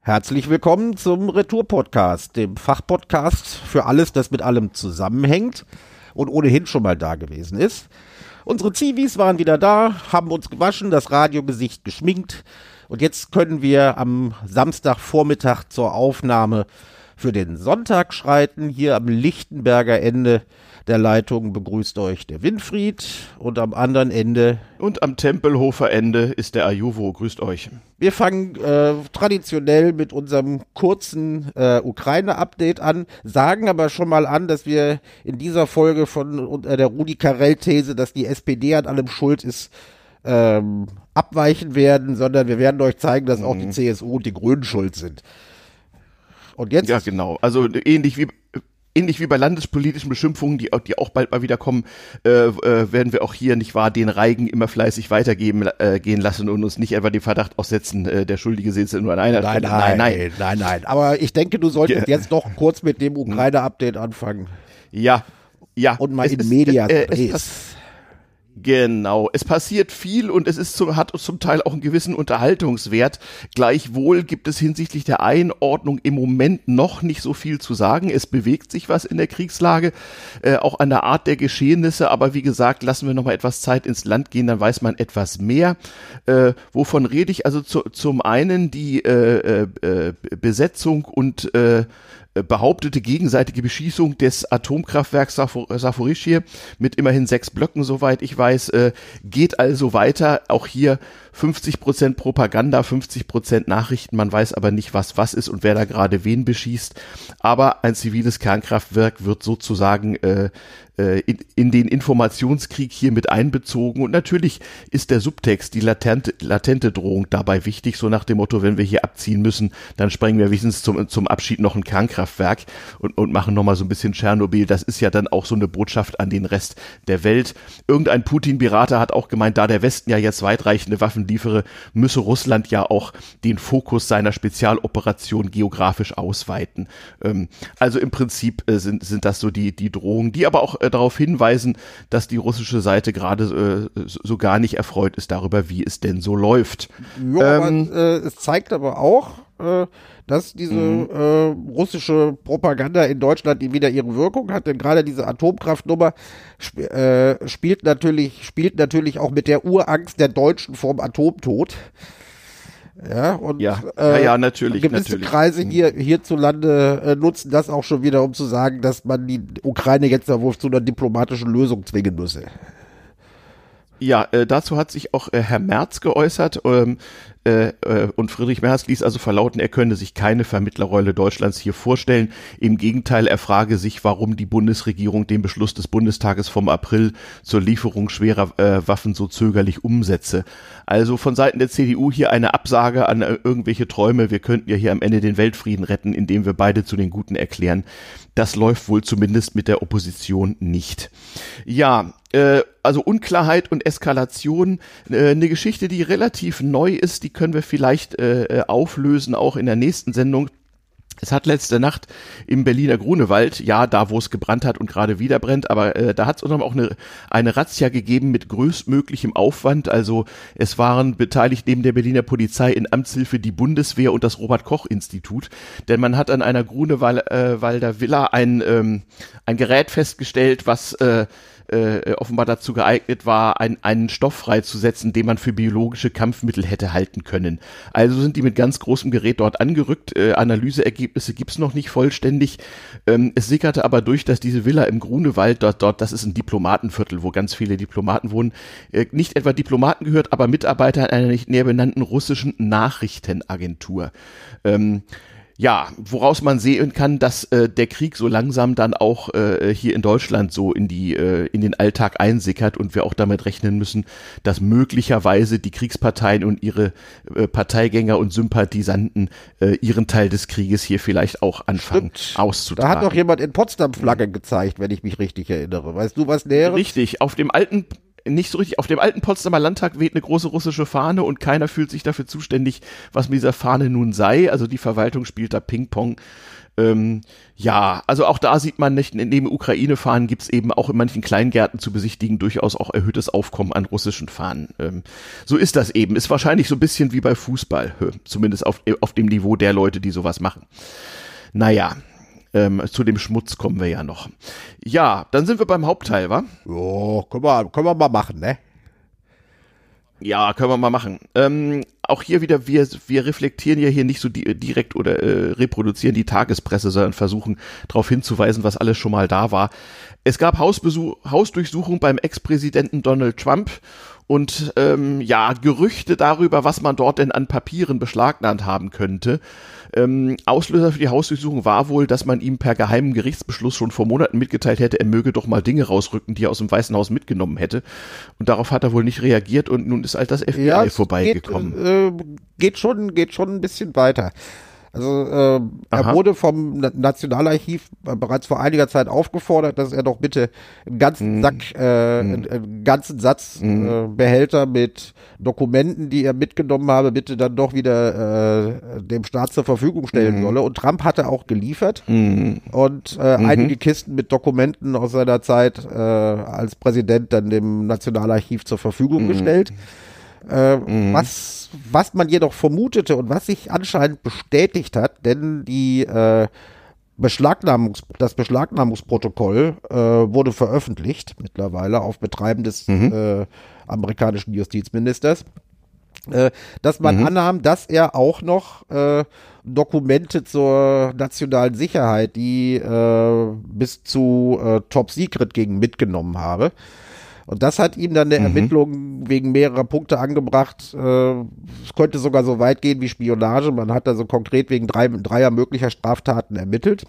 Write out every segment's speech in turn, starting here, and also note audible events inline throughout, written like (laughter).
Herzlich willkommen zum Retour-Podcast, dem Fachpodcast für alles, das mit allem zusammenhängt und ohnehin schon mal da gewesen ist. Unsere Zivis waren wieder da, haben uns gewaschen, das Radiogesicht geschminkt und jetzt können wir am Samstagvormittag zur Aufnahme für den Sonntag schreiten. Hier am Lichtenberger Ende der Leitung begrüßt euch der Winfried und am anderen Ende. Und am Tempelhofer Ende ist der Ajuvo. Grüßt euch. Wir fangen äh, traditionell mit unserem kurzen äh, Ukraine-Update an, sagen aber schon mal an, dass wir in dieser Folge von äh, der Rudi Carell-These, dass die SPD an allem schuld ist, ähm, abweichen werden, sondern wir werden euch zeigen, dass auch die mhm. CSU und die Grünen schuld sind. Und jetzt. Ja, genau. Also ähnlich wie ähnlich wie bei landespolitischen Beschimpfungen, die, die auch bald mal wieder kommen, äh, äh, werden wir auch hier nicht wahr den Reigen immer fleißig weitergeben äh, gehen lassen und uns nicht etwa den Verdacht aussetzen, äh, der Schuldige sitzt nur an einer nein, Stelle. Nein, nein, nein, nein, nein. Aber ich denke, du solltest ja. jetzt doch kurz mit dem Ukraine-Update anfangen. Ja, ja. Und mal es in Media äh, äh, Genau, es passiert viel und es ist zum, hat zum Teil auch einen gewissen Unterhaltungswert. Gleichwohl gibt es hinsichtlich der Einordnung im Moment noch nicht so viel zu sagen. Es bewegt sich was in der Kriegslage, äh, auch an der Art der Geschehnisse, aber wie gesagt, lassen wir noch mal etwas Zeit ins Land gehen, dann weiß man etwas mehr. Äh, wovon rede ich? Also zu, zum einen die äh, äh, äh Besetzung und äh, behauptete gegenseitige Beschießung des Atomkraftwerks Saforischie mit immerhin sechs Blöcken, soweit ich weiß, äh, geht also weiter. Auch hier 50 Prozent Propaganda, 50 Prozent Nachrichten. Man weiß aber nicht, was was ist und wer da gerade wen beschießt. Aber ein ziviles Kernkraftwerk wird sozusagen äh, äh, in, in den Informationskrieg hier mit einbezogen. Und natürlich ist der Subtext, die latente, latente Drohung dabei wichtig, so nach dem Motto, wenn wir hier abziehen müssen, dann sprengen wir wenigstens zum, zum Abschied noch ein Kernkraftwerk und, und machen nochmal so ein bisschen Tschernobyl. Das ist ja dann auch so eine Botschaft an den Rest der Welt. Irgendein Putin-Berater hat auch gemeint, da der Westen ja jetzt weitreichende Waffen liefere, müsse Russland ja auch den Fokus seiner Spezialoperation geografisch ausweiten. Ähm, also im Prinzip äh, sind, sind das so die, die Drohungen, die aber auch äh, darauf hinweisen, dass die russische Seite gerade äh, so gar nicht erfreut ist darüber, wie es denn so läuft. Ja, ähm, aber, äh, es zeigt aber auch, äh, dass diese mhm. äh, russische Propaganda in Deutschland wieder ihre Wirkung hat, denn gerade diese Atomkraftnummer sp äh, spielt natürlich spielt natürlich auch mit der Urangst der Deutschen vorm Atomtod. Ja, und ja, äh, ja, natürlich, gewisse natürlich. Kreise mhm. hier hierzulande äh, nutzen das auch schon wieder, um zu sagen, dass man die Ukraine jetzt wohl zu einer diplomatischen Lösung zwingen müsse. Ja, äh, dazu hat sich auch äh, Herr Merz geäußert ähm, äh, äh, und Friedrich Merz ließ also verlauten, er könne sich keine Vermittlerrolle Deutschlands hier vorstellen. Im Gegenteil, er frage sich, warum die Bundesregierung den Beschluss des Bundestages vom April zur Lieferung schwerer äh, Waffen so zögerlich umsetze. Also von Seiten der CDU hier eine Absage an äh, irgendwelche Träume, wir könnten ja hier am Ende den Weltfrieden retten, indem wir beide zu den Guten erklären. Das läuft wohl zumindest mit der Opposition nicht. Ja, äh, also Unklarheit und Eskalation, äh, eine Geschichte, die relativ neu ist, die können wir vielleicht äh, äh, auflösen, auch in der nächsten Sendung. Es hat letzte Nacht im Berliner Grunewald, ja, da wo es gebrannt hat und gerade wieder brennt, aber äh, da hat es auch eine, eine Razzia gegeben mit größtmöglichem Aufwand. Also es waren beteiligt neben der Berliner Polizei in Amtshilfe die Bundeswehr und das Robert Koch Institut. Denn man hat an einer Grunewalder äh, Villa ein, ähm, ein Gerät festgestellt, was äh, äh, offenbar dazu geeignet war, ein, einen Stoff freizusetzen, den man für biologische Kampfmittel hätte halten können. Also sind die mit ganz großem Gerät dort angerückt. Äh, Analyseergebnisse gibt's noch nicht vollständig. Ähm, es sickerte aber durch, dass diese Villa im Grunewald, dort, dort, das ist ein Diplomatenviertel, wo ganz viele Diplomaten wohnen, äh, nicht etwa Diplomaten gehört, aber Mitarbeiter einer nicht näher benannten russischen Nachrichtenagentur. Ähm, ja, woraus man sehen kann, dass äh, der Krieg so langsam dann auch äh, hier in Deutschland so in die äh, in den Alltag einsickert und wir auch damit rechnen müssen, dass möglicherweise die Kriegsparteien und ihre äh, Parteigänger und Sympathisanten äh, ihren Teil des Krieges hier vielleicht auch anfangen Stimmt. auszutragen. Da hat doch jemand in Potsdam Flagge gezeigt, wenn ich mich richtig erinnere. Weißt du was Näheres? Richtig, auf dem alten nicht so richtig. Auf dem alten Potsdamer Landtag weht eine große russische Fahne und keiner fühlt sich dafür zuständig, was mit dieser Fahne nun sei. Also die Verwaltung spielt da Ping-Pong. Ähm, ja, also auch da sieht man nicht, neben Ukraine-Fahnen gibt es eben auch in manchen Kleingärten zu besichtigen durchaus auch erhöhtes Aufkommen an russischen Fahnen. Ähm, so ist das eben. Ist wahrscheinlich so ein bisschen wie bei Fußball, zumindest auf, auf dem Niveau der Leute, die sowas machen. Naja, ähm, zu dem Schmutz kommen wir ja noch. Ja, dann sind wir beim Hauptteil, wa? Ja, können wir, können wir mal machen, ne? Ja, können wir mal machen. Ähm, auch hier wieder, wir, wir reflektieren ja hier nicht so di direkt oder äh, reproduzieren die Tagespresse, sondern versuchen darauf hinzuweisen, was alles schon mal da war. Es gab Hausbesuch, Hausdurchsuchung beim Ex-Präsidenten Donald Trump und ähm, ja, Gerüchte darüber, was man dort denn an Papieren beschlagnahmt haben könnte. Ähm, Auslöser für die Hausdurchsuchung war wohl, dass man ihm per geheimen Gerichtsbeschluss schon vor Monaten mitgeteilt hätte, er möge doch mal Dinge rausrücken, die er aus dem Weißen Haus mitgenommen hätte. Und darauf hat er wohl nicht reagiert und nun ist halt das FBI ja, vorbeigekommen. Geht, äh, geht schon, geht schon ein bisschen weiter. Also äh, er wurde vom Nationalarchiv äh, bereits vor einiger Zeit aufgefordert, dass er doch bitte einen ganzen mm. Sack, äh, mm. einen ganzen Satz mm. äh, Behälter mit Dokumenten, die er mitgenommen habe, bitte dann doch wieder äh, dem Staat zur Verfügung stellen mm. solle. Und Trump hatte auch geliefert mm. und äh, -hmm. einige Kisten mit Dokumenten aus seiner Zeit äh, als Präsident dann dem Nationalarchiv zur Verfügung gestellt. Äh, mhm. was, was man jedoch vermutete und was sich anscheinend bestätigt hat, denn die äh, Beschlagnahmungs das Beschlagnahmungsprotokoll äh, wurde veröffentlicht mittlerweile auf Betreiben des mhm. äh, amerikanischen Justizministers, äh, dass man mhm. annahm, dass er auch noch Dokumente zur nationalen Sicherheit, die bis zu Top Secret gegen mitgenommen habe. Und das hat ihm dann der mhm. Ermittlung wegen mehrerer Punkte angebracht. Äh, es könnte sogar so weit gehen wie Spionage. Man hat also konkret wegen drei, dreier möglicher Straftaten ermittelt.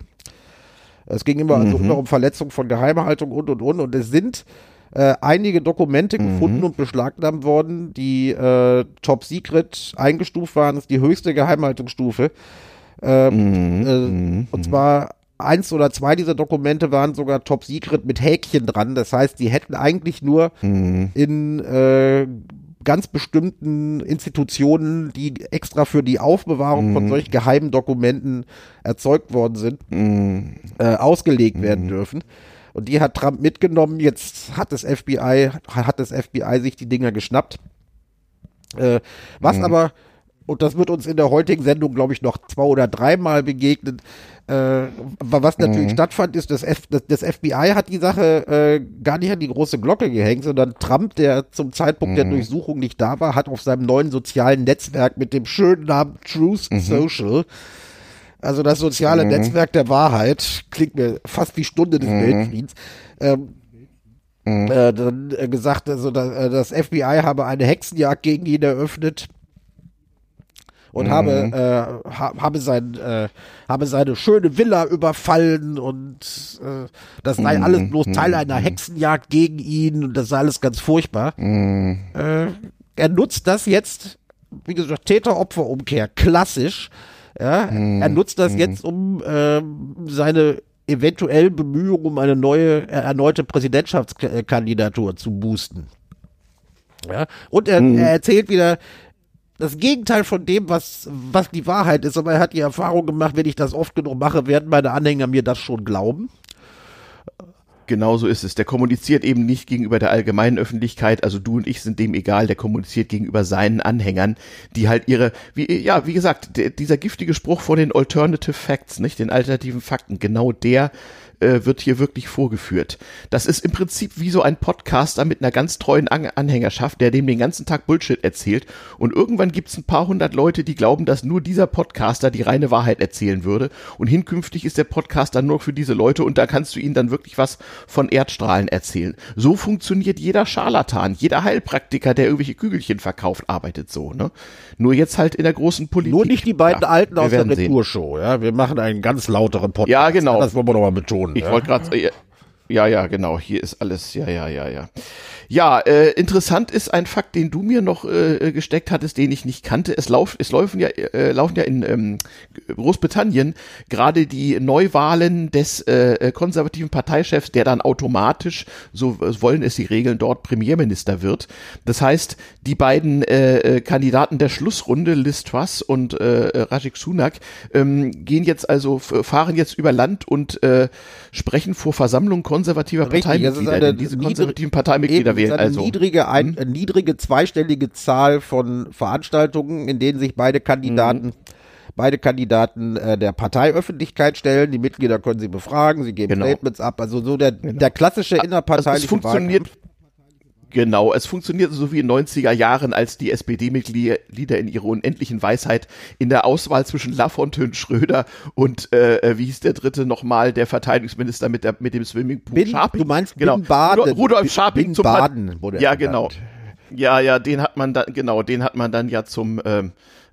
Es ging immer also mhm. also um Verletzung von Geheimhaltung und und und. Und es sind äh, einige Dokumente mhm. gefunden und beschlagnahmt worden, die äh, Top Secret eingestuft waren. Das ist die höchste Geheimhaltungsstufe. Äh, mhm. Äh, mhm. und zwar eins oder zwei dieser Dokumente waren sogar Top Secret mit Häkchen dran. Das heißt, die hätten eigentlich nur mhm. in äh, ganz bestimmten Institutionen, die extra für die Aufbewahrung mhm. von solch geheimen Dokumenten erzeugt worden sind, mhm. äh, ausgelegt werden mhm. dürfen. Und die hat Trump mitgenommen. Jetzt hat das FBI, hat das FBI sich die Dinger geschnappt. Äh, was mhm. aber, und das wird uns in der heutigen Sendung, glaube ich, noch zwei oder dreimal begegnen, äh, was natürlich mhm. stattfand, ist, dass F das, das, FBI hat die Sache äh, gar nicht an die große Glocke gehängt, sondern Trump, der zum Zeitpunkt mhm. der Durchsuchung nicht da war, hat auf seinem neuen sozialen Netzwerk mit dem schönen Namen Truth mhm. Social, also das soziale mhm. Netzwerk der Wahrheit, klingt mir fast wie Stunde des mhm. Weltfriedens, ähm, mhm. äh, dann äh, gesagt, also äh, das FBI habe eine Hexenjagd gegen ihn eröffnet und mhm. habe, äh, ha, habe, sein, äh, habe seine schöne Villa überfallen und äh, das sei mhm. alles bloß Teil einer mhm. Hexenjagd gegen ihn und das sei alles ganz furchtbar. Mhm. Äh, er nutzt das jetzt, wie gesagt, Täter-Opfer-Umkehr, klassisch. Ja, mhm. er nutzt das mhm. jetzt, um äh, seine eventuell Bemühungen um eine neue, äh, erneute Präsidentschaftskandidatur zu boosten. Ja, und er, er erzählt wieder, das Gegenteil von dem, was, was die Wahrheit ist. Aber er hat die Erfahrung gemacht, wenn ich das oft genug mache, werden meine Anhänger mir das schon glauben. Genau so ist es. Der kommuniziert eben nicht gegenüber der allgemeinen Öffentlichkeit. Also du und ich sind dem egal. Der kommuniziert gegenüber seinen Anhängern, die halt ihre, wie, ja, wie gesagt, der, dieser giftige Spruch von den Alternative Facts, nicht den alternativen Fakten, genau der äh, wird hier wirklich vorgeführt. Das ist im Prinzip wie so ein Podcaster mit einer ganz treuen An Anhängerschaft, der dem den ganzen Tag Bullshit erzählt. Und irgendwann gibt's ein paar hundert Leute, die glauben, dass nur dieser Podcaster die reine Wahrheit erzählen würde. Und hinkünftig ist der Podcaster nur für diese Leute und da kannst du ihnen dann wirklich was von Erdstrahlen erzählen. So funktioniert jeder Scharlatan, jeder Heilpraktiker, der irgendwelche Kügelchen verkauft, arbeitet so. Ne? Nur jetzt halt in der großen Politik. Nur nicht die beiden ja, Alten aus der Retour-Show. Ja? Wir machen einen ganz lauteren Podcast. Ja, genau. Das wollen wir nochmal betonen. Ich ja? wollte gerade, ja, ja, genau, hier ist alles, ja, ja, ja, ja. Ja, äh, interessant ist ein Fakt, den du mir noch äh, gesteckt hattest, den ich nicht kannte. Es, lauf, es laufen ja, äh, laufen ja in ähm, Großbritannien gerade die Neuwahlen des äh, konservativen Parteichefs, der dann automatisch, so wollen es die Regeln dort, Premierminister wird. Das heißt, die beiden äh, äh Kandidaten der Schlussrunde, Liz Truss und äh, Rajik Sunak, ähm, gehen jetzt also, fahren jetzt über Land und äh, sprechen vor Versammlungen konservativer Richtig, Parteimitglieder. Diese konservativen Parteimitglieder wählen. Eine also. niedrige, ein, hm? niedrige zweistellige Zahl von Veranstaltungen, in denen sich beide Kandidaten mhm beide Kandidaten äh, der Parteiöffentlichkeit stellen. Die Mitglieder können sie befragen, sie geben genau. Statements ab. Also so der, genau. der klassische innerparteiliche also es funktioniert, Wahlkampf. Genau, es funktioniert so wie in 90er Jahren, als die SPD-Mitglieder in ihrer unendlichen Weisheit in der Auswahl zwischen Lafontaine Schröder und äh, äh, wie hieß der dritte nochmal, der Verteidigungsminister mit, der, mit dem Swimmingpool? Bin, Scharping. Du meinst genau. Bin Baden. Rudolf Scharping Bin zum Baden wurde Ja, genau. Ja, ja, den hat man dann, genau, den hat man dann ja zum ähm,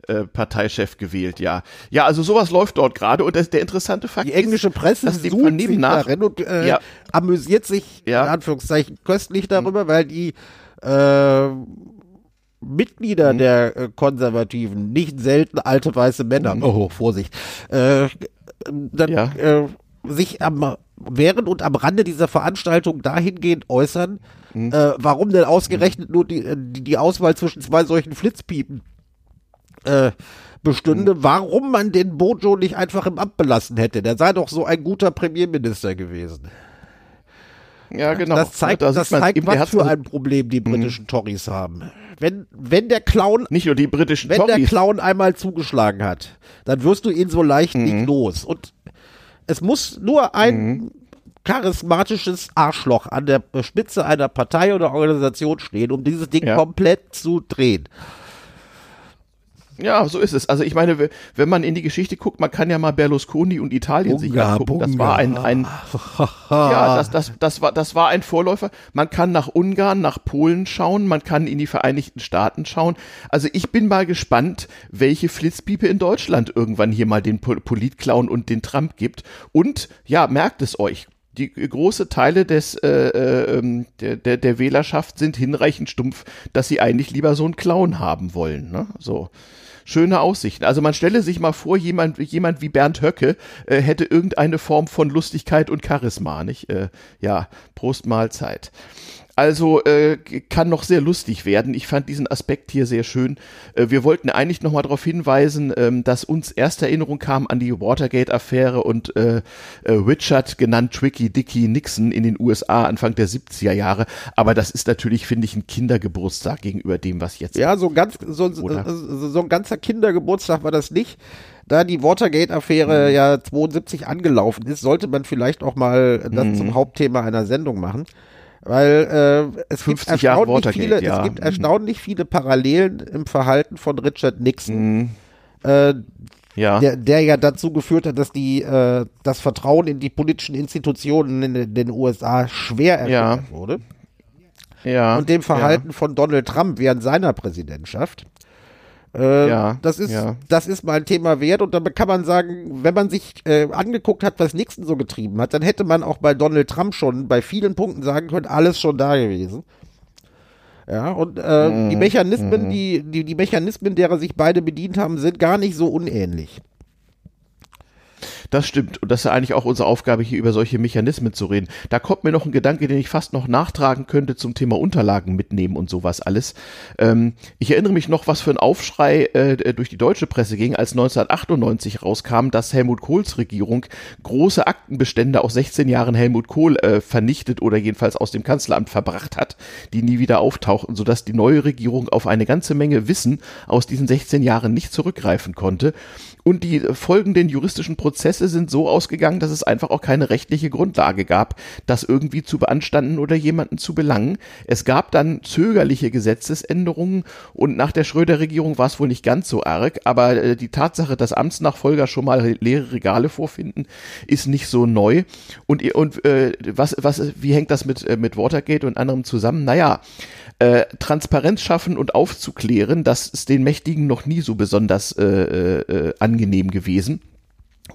äh, Parteichef gewählt, ja. Ja, also sowas läuft dort gerade und das, der interessante Fakt Die englische Presse ist, dass die vernehmen nach und äh, ja. amüsiert sich ja. in Anführungszeichen köstlich darüber, mhm. weil die äh, Mitglieder mhm. der äh, Konservativen, nicht selten alte weiße Männer, mhm. oh, Vorsicht, äh, dann ja. äh, sich am während und am Rande dieser Veranstaltung dahingehend äußern, mhm. warum denn ausgerechnet nur die, die, die Auswahl zwischen zwei solchen Flitzpiepen äh, bestünde, mhm. warum man den Bojo nicht einfach im Amt belassen hätte. Der sei doch so ein guter Premierminister gewesen. Ja, genau. Das zeigt, da das zeigt eben, was für ein Problem die mhm. britischen mhm. Tories haben. Wenn, wenn der Clown, nicht nur die britischen wenn Tories. der Clown einmal zugeschlagen hat, dann wirst du ihn so leicht mhm. nicht los. Und es muss nur ein mhm. charismatisches Arschloch an der Spitze einer Partei oder Organisation stehen, um dieses Ding ja. komplett zu drehen. Ja, so ist es. Also ich meine, wenn man in die Geschichte guckt, man kann ja mal Berlusconi und Italien Bunga, sich angucken. Das war ein, ein (laughs) ja, das, das, das war, das war ein Vorläufer. Man kann nach Ungarn, nach Polen schauen, man kann in die Vereinigten Staaten schauen. Also ich bin mal gespannt, welche Flitzpiepe in Deutschland irgendwann hier mal den Politclown und den Trump gibt. Und ja, merkt es euch die große Teile des äh, äh, ähm, der, der, der Wählerschaft sind hinreichend stumpf, dass sie eigentlich lieber so einen Clown haben wollen. Ne? So schöne Aussichten. Also man stelle sich mal vor, jemand, jemand wie Bernd Höcke äh, hätte irgendeine Form von Lustigkeit und Charisma, nicht? Äh, ja, Prost Mahlzeit. Also äh, kann noch sehr lustig werden. Ich fand diesen Aspekt hier sehr schön. Äh, wir wollten eigentlich nochmal darauf hinweisen, ähm, dass uns erste Erinnerung kam an die Watergate-Affäre und äh, äh, Richard, genannt Tricky Dicky Nixon in den USA Anfang der 70er Jahre. Aber das ist natürlich, finde ich, ein Kindergeburtstag gegenüber dem, was jetzt. Ja, so ganz so, so, so ein ganzer Kindergeburtstag war das nicht da die Watergate-Affäre mhm. ja 72 angelaufen ist, sollte man vielleicht auch mal das mhm. zum Hauptthema einer Sendung machen. Weil äh, es, gibt erstaunlich viele, ja. es gibt erstaunlich viele Parallelen im Verhalten von Richard Nixon. Mhm. Äh, ja. Der, der ja dazu geführt hat, dass die äh, das Vertrauen in die politischen Institutionen in den USA schwer erschüttert ja. wurde. Ja. Und dem Verhalten ja. von Donald Trump während seiner Präsidentschaft. Äh, ja, das ist, ja. das ist mal ein Thema wert und dann kann man sagen, wenn man sich äh, angeguckt hat, was Nixon so getrieben hat, dann hätte man auch bei Donald Trump schon bei vielen Punkten sagen können, alles schon da gewesen. Ja, und äh, mhm. die Mechanismen, mhm. die, die, die Mechanismen, derer sich beide bedient haben, sind gar nicht so unähnlich. Das stimmt. Und das ist eigentlich auch unsere Aufgabe, hier über solche Mechanismen zu reden. Da kommt mir noch ein Gedanke, den ich fast noch nachtragen könnte zum Thema Unterlagen mitnehmen und sowas alles. Ähm, ich erinnere mich noch, was für ein Aufschrei äh, durch die deutsche Presse ging, als 1998 rauskam, dass Helmut Kohls Regierung große Aktenbestände aus 16 Jahren Helmut Kohl äh, vernichtet oder jedenfalls aus dem Kanzleramt verbracht hat, die nie wieder auftauchten, sodass die neue Regierung auf eine ganze Menge Wissen aus diesen 16 Jahren nicht zurückgreifen konnte. Und die folgenden juristischen Prozesse sind so ausgegangen, dass es einfach auch keine rechtliche Grundlage gab, das irgendwie zu beanstanden oder jemanden zu belangen. Es gab dann zögerliche Gesetzesänderungen und nach der Schröder-Regierung war es wohl nicht ganz so arg, aber äh, die Tatsache, dass Amtsnachfolger schon mal leere Regale vorfinden, ist nicht so neu. Und, und äh, was, was, wie hängt das mit, äh, mit Watergate und anderem zusammen? Naja, äh, Transparenz schaffen und aufzuklären, das ist den Mächtigen noch nie so besonders äh, äh, angenehm gewesen.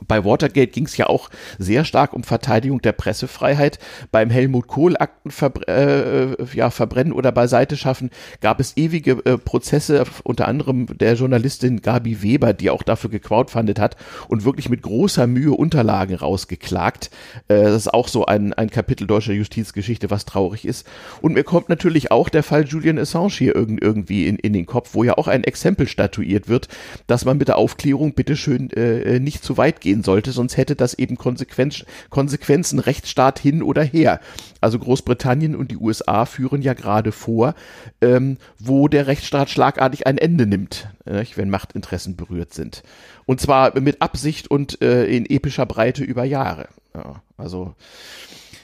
Bei Watergate ging es ja auch sehr stark um Verteidigung der Pressefreiheit. Beim Helmut Kohl Akten verbr äh, ja, verbrennen oder beiseite schaffen gab es ewige äh, Prozesse, unter anderem der Journalistin Gabi Weber, die auch dafür gecrowdfundet hat und wirklich mit großer Mühe Unterlagen rausgeklagt. Äh, das ist auch so ein, ein Kapitel deutscher Justizgeschichte, was traurig ist. Und mir kommt natürlich auch der Fall Julian Assange hier irgendwie in, in den Kopf, wo ja auch ein Exempel statuiert wird, dass man mit der Aufklärung bitteschön äh, nicht zu weit gehen sollte, sonst hätte das eben Konsequenz, Konsequenzen Rechtsstaat hin oder her. Also Großbritannien und die USA führen ja gerade vor, ähm, wo der Rechtsstaat schlagartig ein Ende nimmt, äh, wenn Machtinteressen berührt sind. Und zwar mit Absicht und äh, in epischer Breite über Jahre. Ja, also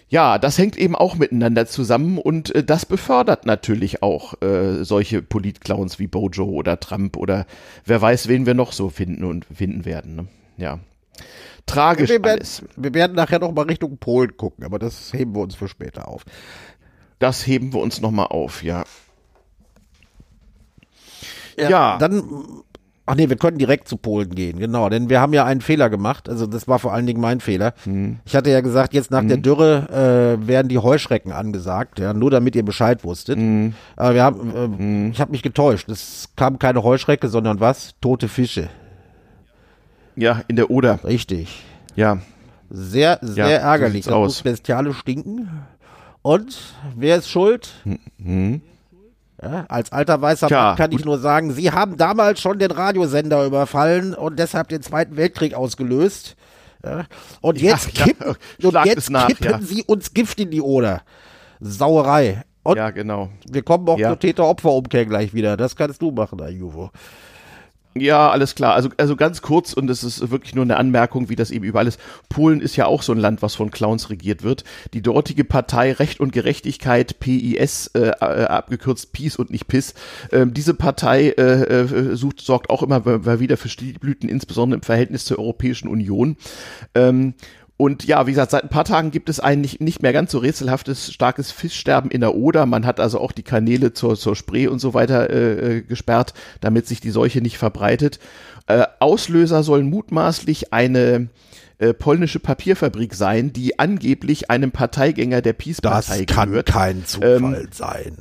ja, das hängt eben auch miteinander zusammen und äh, das befördert natürlich auch äh, solche Politclowns wie Bojo oder Trump oder wer weiß, wen wir noch so finden und finden werden. Ne? Ja. Tragisch wir werden, alles. Wir werden nachher noch mal Richtung Polen gucken, aber das heben wir uns für später auf. Das heben wir uns noch mal auf, ja. Ja, ja. Dann Ach nee, wir können direkt zu Polen gehen, genau. Denn wir haben ja einen Fehler gemacht. Also das war vor allen Dingen mein Fehler. Hm. Ich hatte ja gesagt, jetzt nach hm. der Dürre äh, werden die Heuschrecken angesagt, ja, nur damit ihr Bescheid wusstet. Hm. Aber wir haben, äh, hm. ich habe mich getäuscht. Es kam keine Heuschrecke, sondern was? Tote Fische. Ja, in der Oder. Richtig. Ja. Sehr, sehr ja, ärgerlich. So das aus. muss bestialisch stinken. Und wer ist schuld? Hm. Ja, als alter weißer Tja, Mann kann ich nur sagen, Sie haben damals schon den Radiosender überfallen und deshalb den Zweiten Weltkrieg ausgelöst. Ja, und jetzt, ja, kippen, (laughs) und jetzt nach, kippen Sie uns Gift in die Oder. Sauerei. Und ja, genau. Wir kommen auch zur Täter-Opfer-Umkehr gleich wieder. Das kannst du machen, Ayuvo. Ja, alles klar. Also, also ganz kurz, und es ist wirklich nur eine Anmerkung, wie das eben überall ist. Polen ist ja auch so ein Land, was von Clowns regiert wird. Die dortige Partei Recht und Gerechtigkeit, PIS, äh, äh, abgekürzt Peace und nicht PIS, äh, diese Partei äh, äh, sucht, sorgt auch immer wieder für Stilblüten, insbesondere im Verhältnis zur Europäischen Union. Ähm, und ja, wie gesagt, seit ein paar Tagen gibt es ein nicht, nicht mehr ganz so rätselhaftes, starkes Fischsterben in der Oder. Man hat also auch die Kanäle zur, zur Spree und so weiter äh, äh, gesperrt, damit sich die Seuche nicht verbreitet. Äh, Auslöser sollen mutmaßlich eine äh, polnische Papierfabrik sein, die angeblich einem Parteigänger der Peace-Partei gehört. Das kann kein Zufall ähm, sein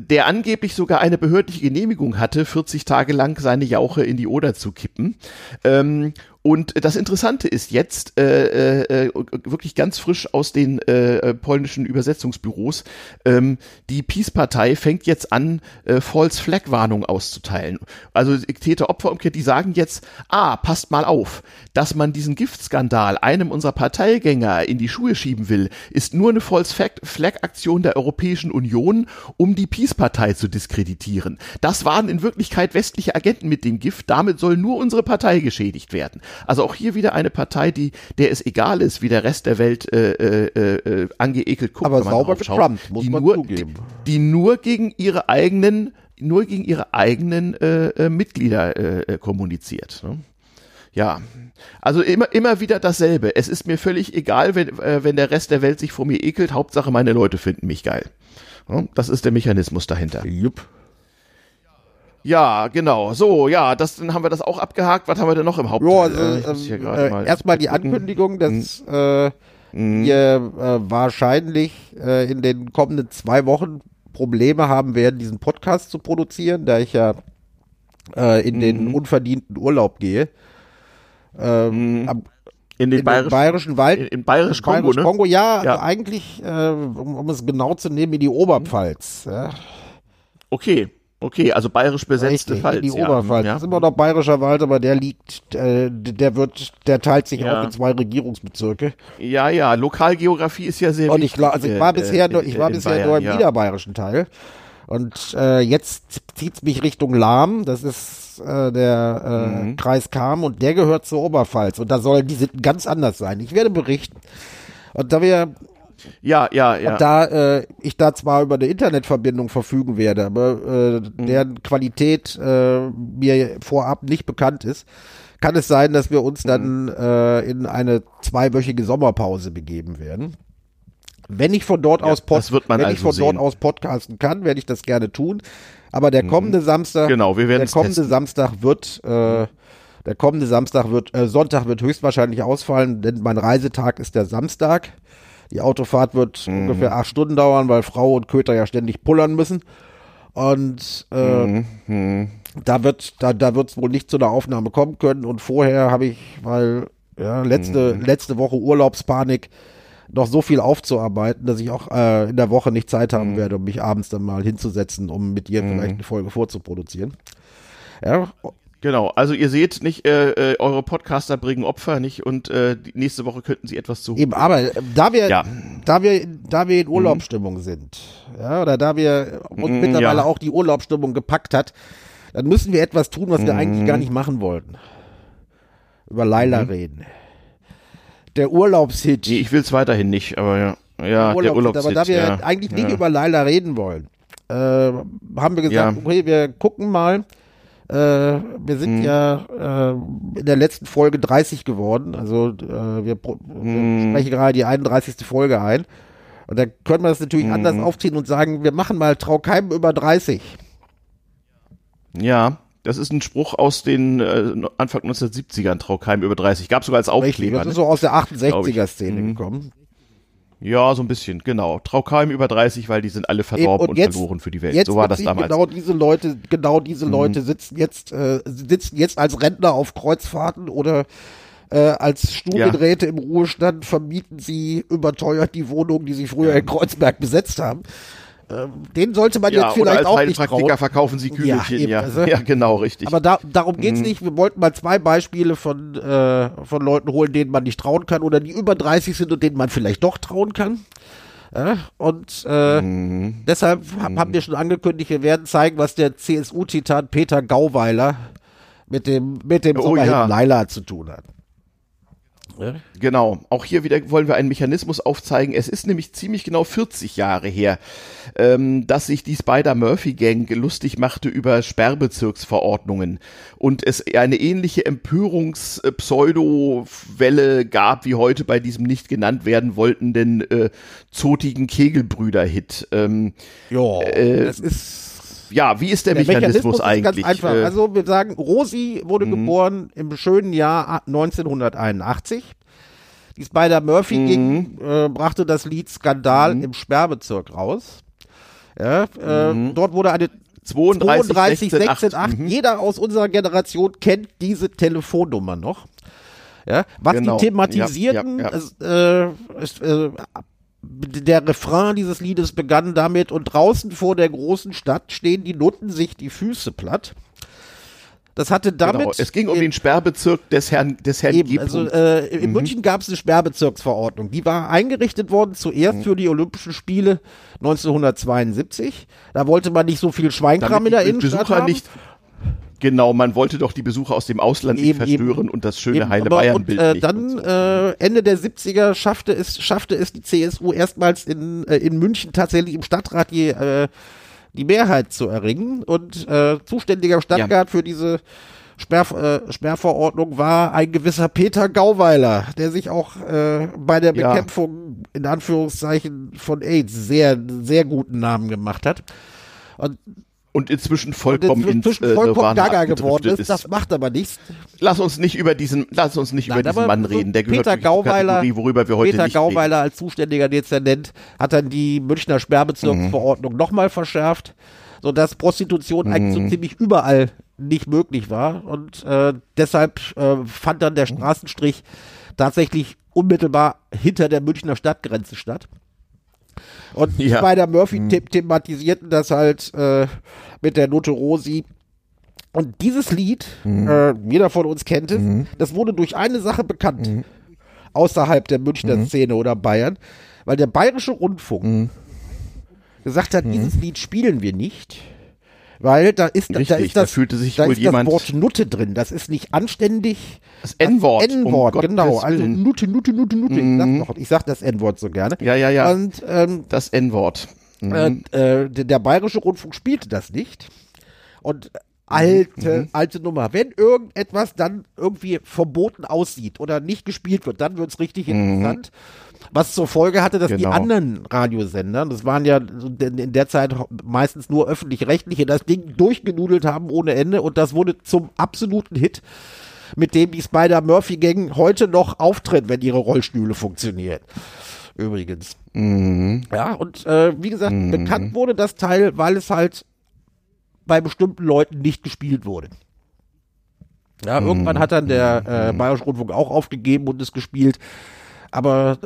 der angeblich sogar eine behördliche Genehmigung hatte, 40 Tage lang seine Jauche in die Oder zu kippen. Ähm, und das Interessante ist jetzt, äh, äh, äh, wirklich ganz frisch aus den äh, polnischen Übersetzungsbüros, ähm, die Peace-Partei fängt jetzt an, äh, False-Flag-Warnung auszuteilen. Also Täter-Opfer-Umkehr, die sagen jetzt, ah, passt mal auf, dass man diesen Giftskandal einem unserer Parteigänger in die Schuhe schieben will, ist nur eine False-Flag-Aktion der Europäischen Union, um die Peace-Partei zu diskreditieren. Das waren in Wirklichkeit westliche Agenten mit dem Gift, damit soll nur unsere Partei geschädigt werden. Also auch hier wieder eine Partei, die der es egal ist, wie der Rest der Welt äh, äh, äh, angeekelt guckt. Aber sauber getrumpt, muss die man nur, zugeben. Die, die nur gegen ihre eigenen nur gegen ihre eigenen äh, äh, Mitglieder äh, äh, kommuniziert. Ne? Ja, also immer, immer wieder dasselbe. Es ist mir völlig egal, wenn, äh, wenn der Rest der Welt sich vor mir ekelt. Hauptsache, meine Leute finden mich geil. Ne? Das ist der Mechanismus dahinter. Jupp. Ja, genau. So, ja, das, dann haben wir das auch abgehakt. Was haben wir denn noch im Hauptteil? Ja, also, äh, äh, erstmal die Ankündigung, dass hm. äh, hm. wir äh, wahrscheinlich äh, in den kommenden zwei Wochen Probleme haben werden, diesen Podcast zu produzieren, da ich ja äh, in den unverdienten Urlaub gehe. Ähm, am, in den, in bayerischen, bayerischen Wald. In, in bayerisch Kongo, ne? Ja, ja. Eigentlich, äh, um, um, es genau zu nehmen, in die Oberpfalz. Ja. Okay. Okay, also bayerisch besetzte Richtig, Pfalz. Die ja. Oberpfalz. Ja. Das ist immer noch bayerischer Wald, aber der liegt, äh, der wird, der teilt sich ja. auch in zwei Regierungsbezirke. Ja, ja, Lokalgeografie ist ja sehr Und ich, also ich war bisher äh, nur, ich war bisher Bayern, nur im ja. niederbayerischen Teil. Und äh, jetzt zieht's mich Richtung Lahm. Das ist äh, der äh, mhm. Kreis Kam und der gehört zur Oberpfalz. Und da sollen die Sitten ganz anders sein. Ich werde berichten. Und da wir ja, ja, ja. Und da äh, ich da zwar über eine Internetverbindung verfügen werde, aber äh, mhm. deren Qualität äh, mir vorab nicht bekannt ist, kann es sein, dass wir uns dann mhm. äh, in eine zweiwöchige Sommerpause begeben werden. Wenn ich von dort ja, aus Pod wenn also ich von sehen. dort aus podcasten kann, werde ich das gerne tun. Aber der mhm. kommende Samstag, genau, wir der kommende testen. Samstag wird äh, Der kommende Samstag wird, äh, Sonntag wird höchstwahrscheinlich ausfallen, denn mein Reisetag ist der Samstag. Die Autofahrt wird Mhm. ungefähr acht Stunden dauern, weil Frau und Köter ja ständig pullern müssen. Und äh, Mhm. Mhm. da wird da, da wird es wohl nicht zu einer Aufnahme kommen können. Und vorher habe ich, weil ja, letzte, Mhm. letzte Woche Urlaubspanik, noch so viel aufzuarbeiten, dass ich auch äh, in der Woche nicht Zeit Mhm. haben werde, um mich abends dann mal hinzusetzen, um mit dir vielleicht eine Folge vorzuproduzieren. Ja, Genau, also ihr seht nicht, äh, äh, eure Podcaster bringen Opfer nicht und äh, nächste Woche könnten sie etwas zu. Eben, aber da wir, Ja. da wir, da wir in Urlaubsstimmung sind, ja, oder da wir uns Mhm, mittlerweile ja. auch die Urlaubsstimmung gepackt hat, dann müssen wir etwas tun, was wir Mhm. eigentlich gar nicht machen wollten. Über Laila reden. Der Urlaubshit. Nee, ich will es weiterhin nicht, aber ja. Ja, der Urlaubshit. Aber da wir eigentlich nicht über Laila reden wollen, äh, haben wir gesagt, okay, wir gucken mal. Äh, wir sind Mhm. ja äh, in der letzten Folge 30 geworden. Also äh, wir, pro- wir Mhm. sprechen gerade die 31. Folge ein. Und da können wir das natürlich Mhm. anders aufziehen und sagen, wir machen mal Traukeim über 30. Ja, das ist ein Spruch aus den äh, Anfang 1970ern, Traukheim über 30. Gab sogar als Richtig, Aufkleber. das ist Ne? so aus der Glaub 68er-Szene ich. Mhm. gekommen. Ja, so ein bisschen, genau. Traukheim über 30, weil die sind alle verdorben und und, jetzt- verloren für die Welt. Jetzt so war das damals. Mhm. Genau diese Leute, genau diese Leute sitzen jetzt, äh, sitzen jetzt als Rentner auf Kreuzfahrten oder äh, als Studienräte im Ruhestand vermieten sie überteuert die Wohnung, die sie früher in Kreuzberg besetzt haben. Ähm, den sollte man ja, jetzt vielleicht auch nicht trauen. verkaufen sie Kügelchen. eben, Ja, also- ja, genau, richtig. Aber da, darum Mhm. geht's nicht. Wir wollten mal zwei Beispiele von, äh, von Leuten holen, denen man nicht trauen kann oder die über 30 sind und denen man vielleicht doch trauen kann. Ja, und äh, Mhm. deshalb ha- haben wir schon angekündigt, wir werden zeigen, was der CSU-Titan Peter Gauweiler mit dem, mit dem Oh, ja. Laila zu tun hat. Genau. Auch hier wieder wollen wir einen Mechanismus aufzeigen. Es ist nämlich ziemlich genau 40 Jahre her, ähm, dass sich die Spider-Murphy-Gang lustig machte über Sperrbezirksverordnungen und es eine ähnliche Empörungs-Pseudo-Welle gab wie heute bei diesem nicht genannt werden wolltenden äh, zotigen Kegelbrüder-Hit. Ähm, Ja, Äh, das ist ja, wie ist der, Der Mechanismus, ist eigentlich? ganz einfach. Äh, also wir sagen, Rosi wurde Mhm. geboren im schönen Jahr 1981. Die Spider-Murphy Mhm. ging, äh, brachte das Lied Skandal im Sperrbezirk raus. Ja, äh, Mhm. Dort wurde eine 32, 32 16 16, 8. 8. Mhm. Jeder aus unserer Generation kennt diese Telefonnummer noch. Ja, was Genau. die thematisierten, Ja, ja, äh, äh, der Refrain dieses Liedes begann damit und draußen vor der großen Stadt stehen die Nutten sich die Füße platt. Das hatte damit Genau. Es ging um den Sperrbezirk des Herrn, des Herrn Eben, G. also äh, in München gab es eine Sperrbezirksverordnung. Die war eingerichtet worden zuerst für die Olympischen Spiele 1972. Da wollte man nicht so viel Schweinkram in der Innenstadt Besucher haben. nicht. Genau, man wollte doch die Besucher aus dem Ausland nicht Eben, eben. verstören und das schöne Eben, heile aber- Bayern-Bild und, äh, nicht. dann so. äh, Ende der 70er schaffte es, schaffte es die CSU erstmals in, äh, in München tatsächlich im Stadtrat die, äh, die Mehrheit zu erringen. Und äh, zuständiger Stadtrat für diese Sperr, äh, Sperrverordnung war ein gewisser Peter Gauweiler, der sich auch äh, bei der Ja. Bekämpfung in Anführungszeichen von AIDS sehr, sehr guten Namen gemacht hat. Und und inzwischen vollkommen ins inzwischen äh, vollkommen gaga geworden abgedriftet ist. Das macht aber nichts. Lass uns nicht über diesen, lass uns nicht Nein, über diesen Mann so reden. Der gehört Peter zur Gauweiler, Kategorie, worüber wir heute Peter nicht Gauweiler als zuständiger Dezernent hat dann die Münchner Sperrbezirksverordnung Mhm. nochmal verschärft, sodass Prostitution eigentlich so ziemlich überall nicht möglich war. Und äh, deshalb äh, fand dann der Mhm. Straßenstrich tatsächlich unmittelbar hinter der Münchner Stadtgrenze statt. Und Ja. bei der Murphy Mhm. the thematisierten das halt äh, mit der Note Rosi. Und dieses Lied, Mhm. äh, jeder von uns kennt es, das wurde durch eine Sache bekannt. Mhm. Außerhalb der Münchner Szene oder Bayern. Weil der Bayerische Rundfunk Mhm. gesagt hat, dieses Lied spielen wir nicht. Weil da ist, da Richtig, ist das, da fühlte sich da wohl ist jemand- das Wort Nutte drin. Das ist nicht anständig. Das N-Wort, um N-Wort, Gottes genau. Also. Nutte, Nutte, Nutte, Nutte. Ich, sag doch, ich sag das N-Wort so gerne. Ja, ja, ja. Und ähm, Das N-Wort. Mhm. äh, äh, der, Bayerische Rundfunk spielte das nicht. Und alte, Mhm. alte Nummer. Wenn irgendetwas dann irgendwie verboten aussieht oder nicht gespielt wird, dann wird's richtig interessant. Was zur Folge hatte, dass die Mhm. Genau. anderen Radiosender, das waren ja in in der Zeit meistens nur öffentlich-rechtliche, das Ding durchgenudelt haben ohne Ende und das wurde zum absoluten Hit. mit dem die Spider-Murphy-Gang heute noch auftritt, wenn ihre Rollstühle funktionieren. Übrigens. Mhm. Ja, und äh, wie gesagt, Mhm. bekannt wurde das Teil, weil es halt bei bestimmten Leuten nicht gespielt wurde. Ja, irgendwann hat dann der äh, Bayerische Rundfunk auch aufgegeben und es gespielt. Aber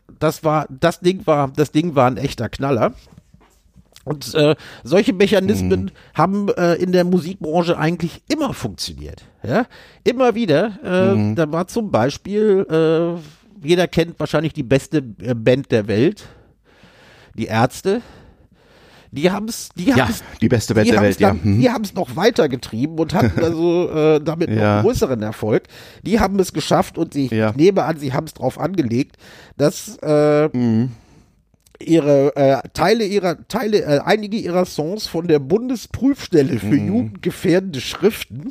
äh, das war, das Ding war, das Ding war ein echter Knaller. Und äh, solche Mechanismen haben äh, in der Musikbranche eigentlich immer funktioniert. Ja? Immer wieder. Äh, Da war zum Beispiel, äh, jeder kennt wahrscheinlich die beste äh, Band der Welt, die Ärzte. Die haben es, die Ja, haben's- die beste Band die der Welt, ja. dann, Mhm. Die haben es noch weitergetrieben und hatten also (laughs) äh, damit Ja. noch größeren Erfolg. Die haben es geschafft und sie, Ja. ich nehme an, sie haben es drauf angelegt, dass äh, Mhm. ihre äh, Teile ihrer Teile, äh, einige ihrer Songs von der Bundesprüfstelle für Mhm. jugendgefährdende Schriften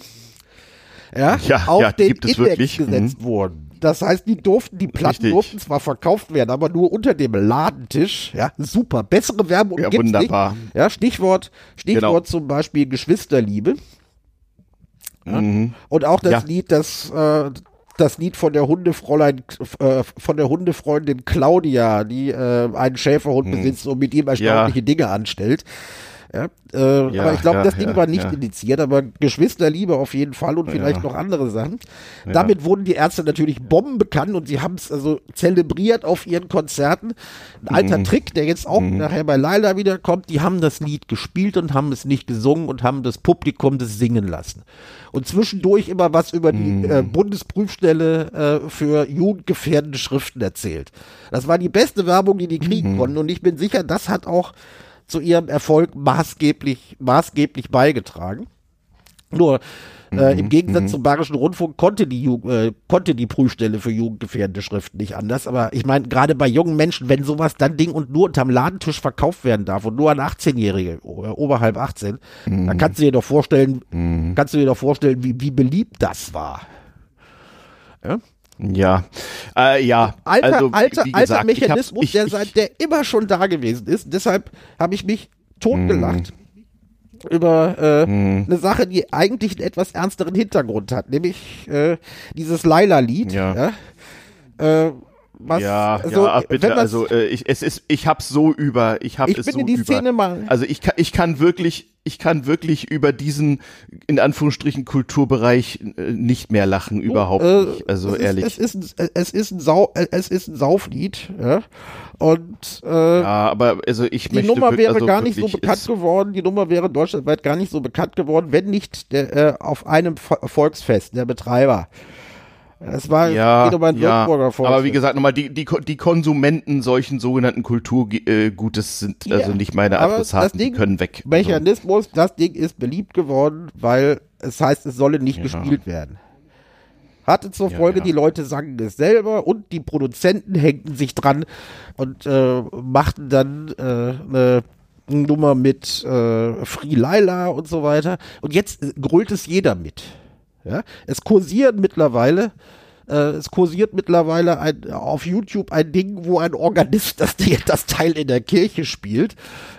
ja, Ja, auf ja, den es Index wirklich. gesetzt wurden. Das heißt, die durften, die Platten Richtig. durften zwar verkauft werden, aber nur unter dem Ladentisch. Ja, super. Bessere Werbung Ja, wunderbar. nicht. Ja, Stichwort, Stichwort Genau. zum Beispiel Geschwisterliebe. Mhm. Und auch das Ja. Lied, das, äh, das Lied von der Hundefräulein, äh, von der Hundefreundin Claudia, die äh, einen Schäferhund besitzt und mit ihm erstaunliche Dinge anstellt. Ja, äh, Ja, aber ich glaube, ja, das Ding war nicht indiziert, aber Geschwisterliebe auf jeden Fall und vielleicht noch andere Sachen. Damit wurden die Ärzte natürlich bombenbekannt und sie haben es also zelebriert auf ihren Konzerten. Ein alter Mhm. Trick, der jetzt auch nachher bei Laila wiederkommt, die haben das Lied gespielt und haben es nicht gesungen und haben das Publikum das singen lassen. Und zwischendurch immer was über die Mhm. äh, Bundesprüfstelle äh, für jugendgefährdende Schriften erzählt. Das war die beste Werbung, die die kriegen Mhm. konnten und ich bin sicher, das hat auch zu ihrem Erfolg maßgeblich, maßgeblich beigetragen. Nur äh, Mhm, im Gegensatz zum Bayerischen Rundfunk konnte die, Ju äh, konnte die Prüfstelle für jugendgefährdende Schriften nicht anders. Aber ich meine, gerade bei jungen Menschen, wenn sowas dann Ding und nur unterm Ladentisch verkauft werden darf und nur an 18-Jährige, o- äh, oberhalb 18, Mhm. dann kannst du dir doch vorstellen, kannst du dir doch vorstellen, wie, wie beliebt das war. Ja, äh, ja. Alter, also, alter, wie alter gesagt, ich Mechanismus, ich, der, seit, der immer schon da gewesen ist. Deshalb habe ich mich totgelacht Mhm. über äh, eine Sache, die eigentlich einen etwas ernsteren Hintergrund hat, nämlich äh, dieses Laila-Lied. Ja. Ja, äh, was, Ja, also, ja, ach, bitte, man's- also äh, ich, es ist, ich hab's so über, ich hab Ich es bin so in die über. Szene mal- Also ich kann, ich kann wirklich, ich kann wirklich über diesen in Anführungsstrichen Kulturbereich äh, nicht mehr lachen, überhaupt äh, nicht. Also es ehrlich. Ist, es, ist ein, es, ist ein Sau, äh, es ist ein Sauflied. Ja? Und äh, ja, aber also ich Die möchte Nummer wäre also gar nicht so bekannt geworden, die Nummer wäre deutschlandweit gar nicht so bekannt geworden, wenn nicht der, äh, auf einem Vo- Volksfest, der Betreiber. Es war Ja, geht um ein ja, aber wie gesagt, nochmal, die, die, die Konsumenten solchen sogenannten Kulturgutes sind Ja, also nicht meine Adressaten, Ding- die können weg. Also, Mechanismus, das Ding ist beliebt geworden, weil es heißt, es solle nicht Ja. gespielt werden. Hatte zur Folge, die Leute sangen es selber und die Produzenten hängten sich dran und äh, machten dann äh, eine Nummer mit äh, Free Laila und so weiter. Und jetzt grölt es jeder mit. Ja? Es kursieren mittlerweile äh, es kursiert mittlerweile ein, auf YouTube ein Ding, wo ein Organist das, (laughs) das Teil in der Kirche spielt,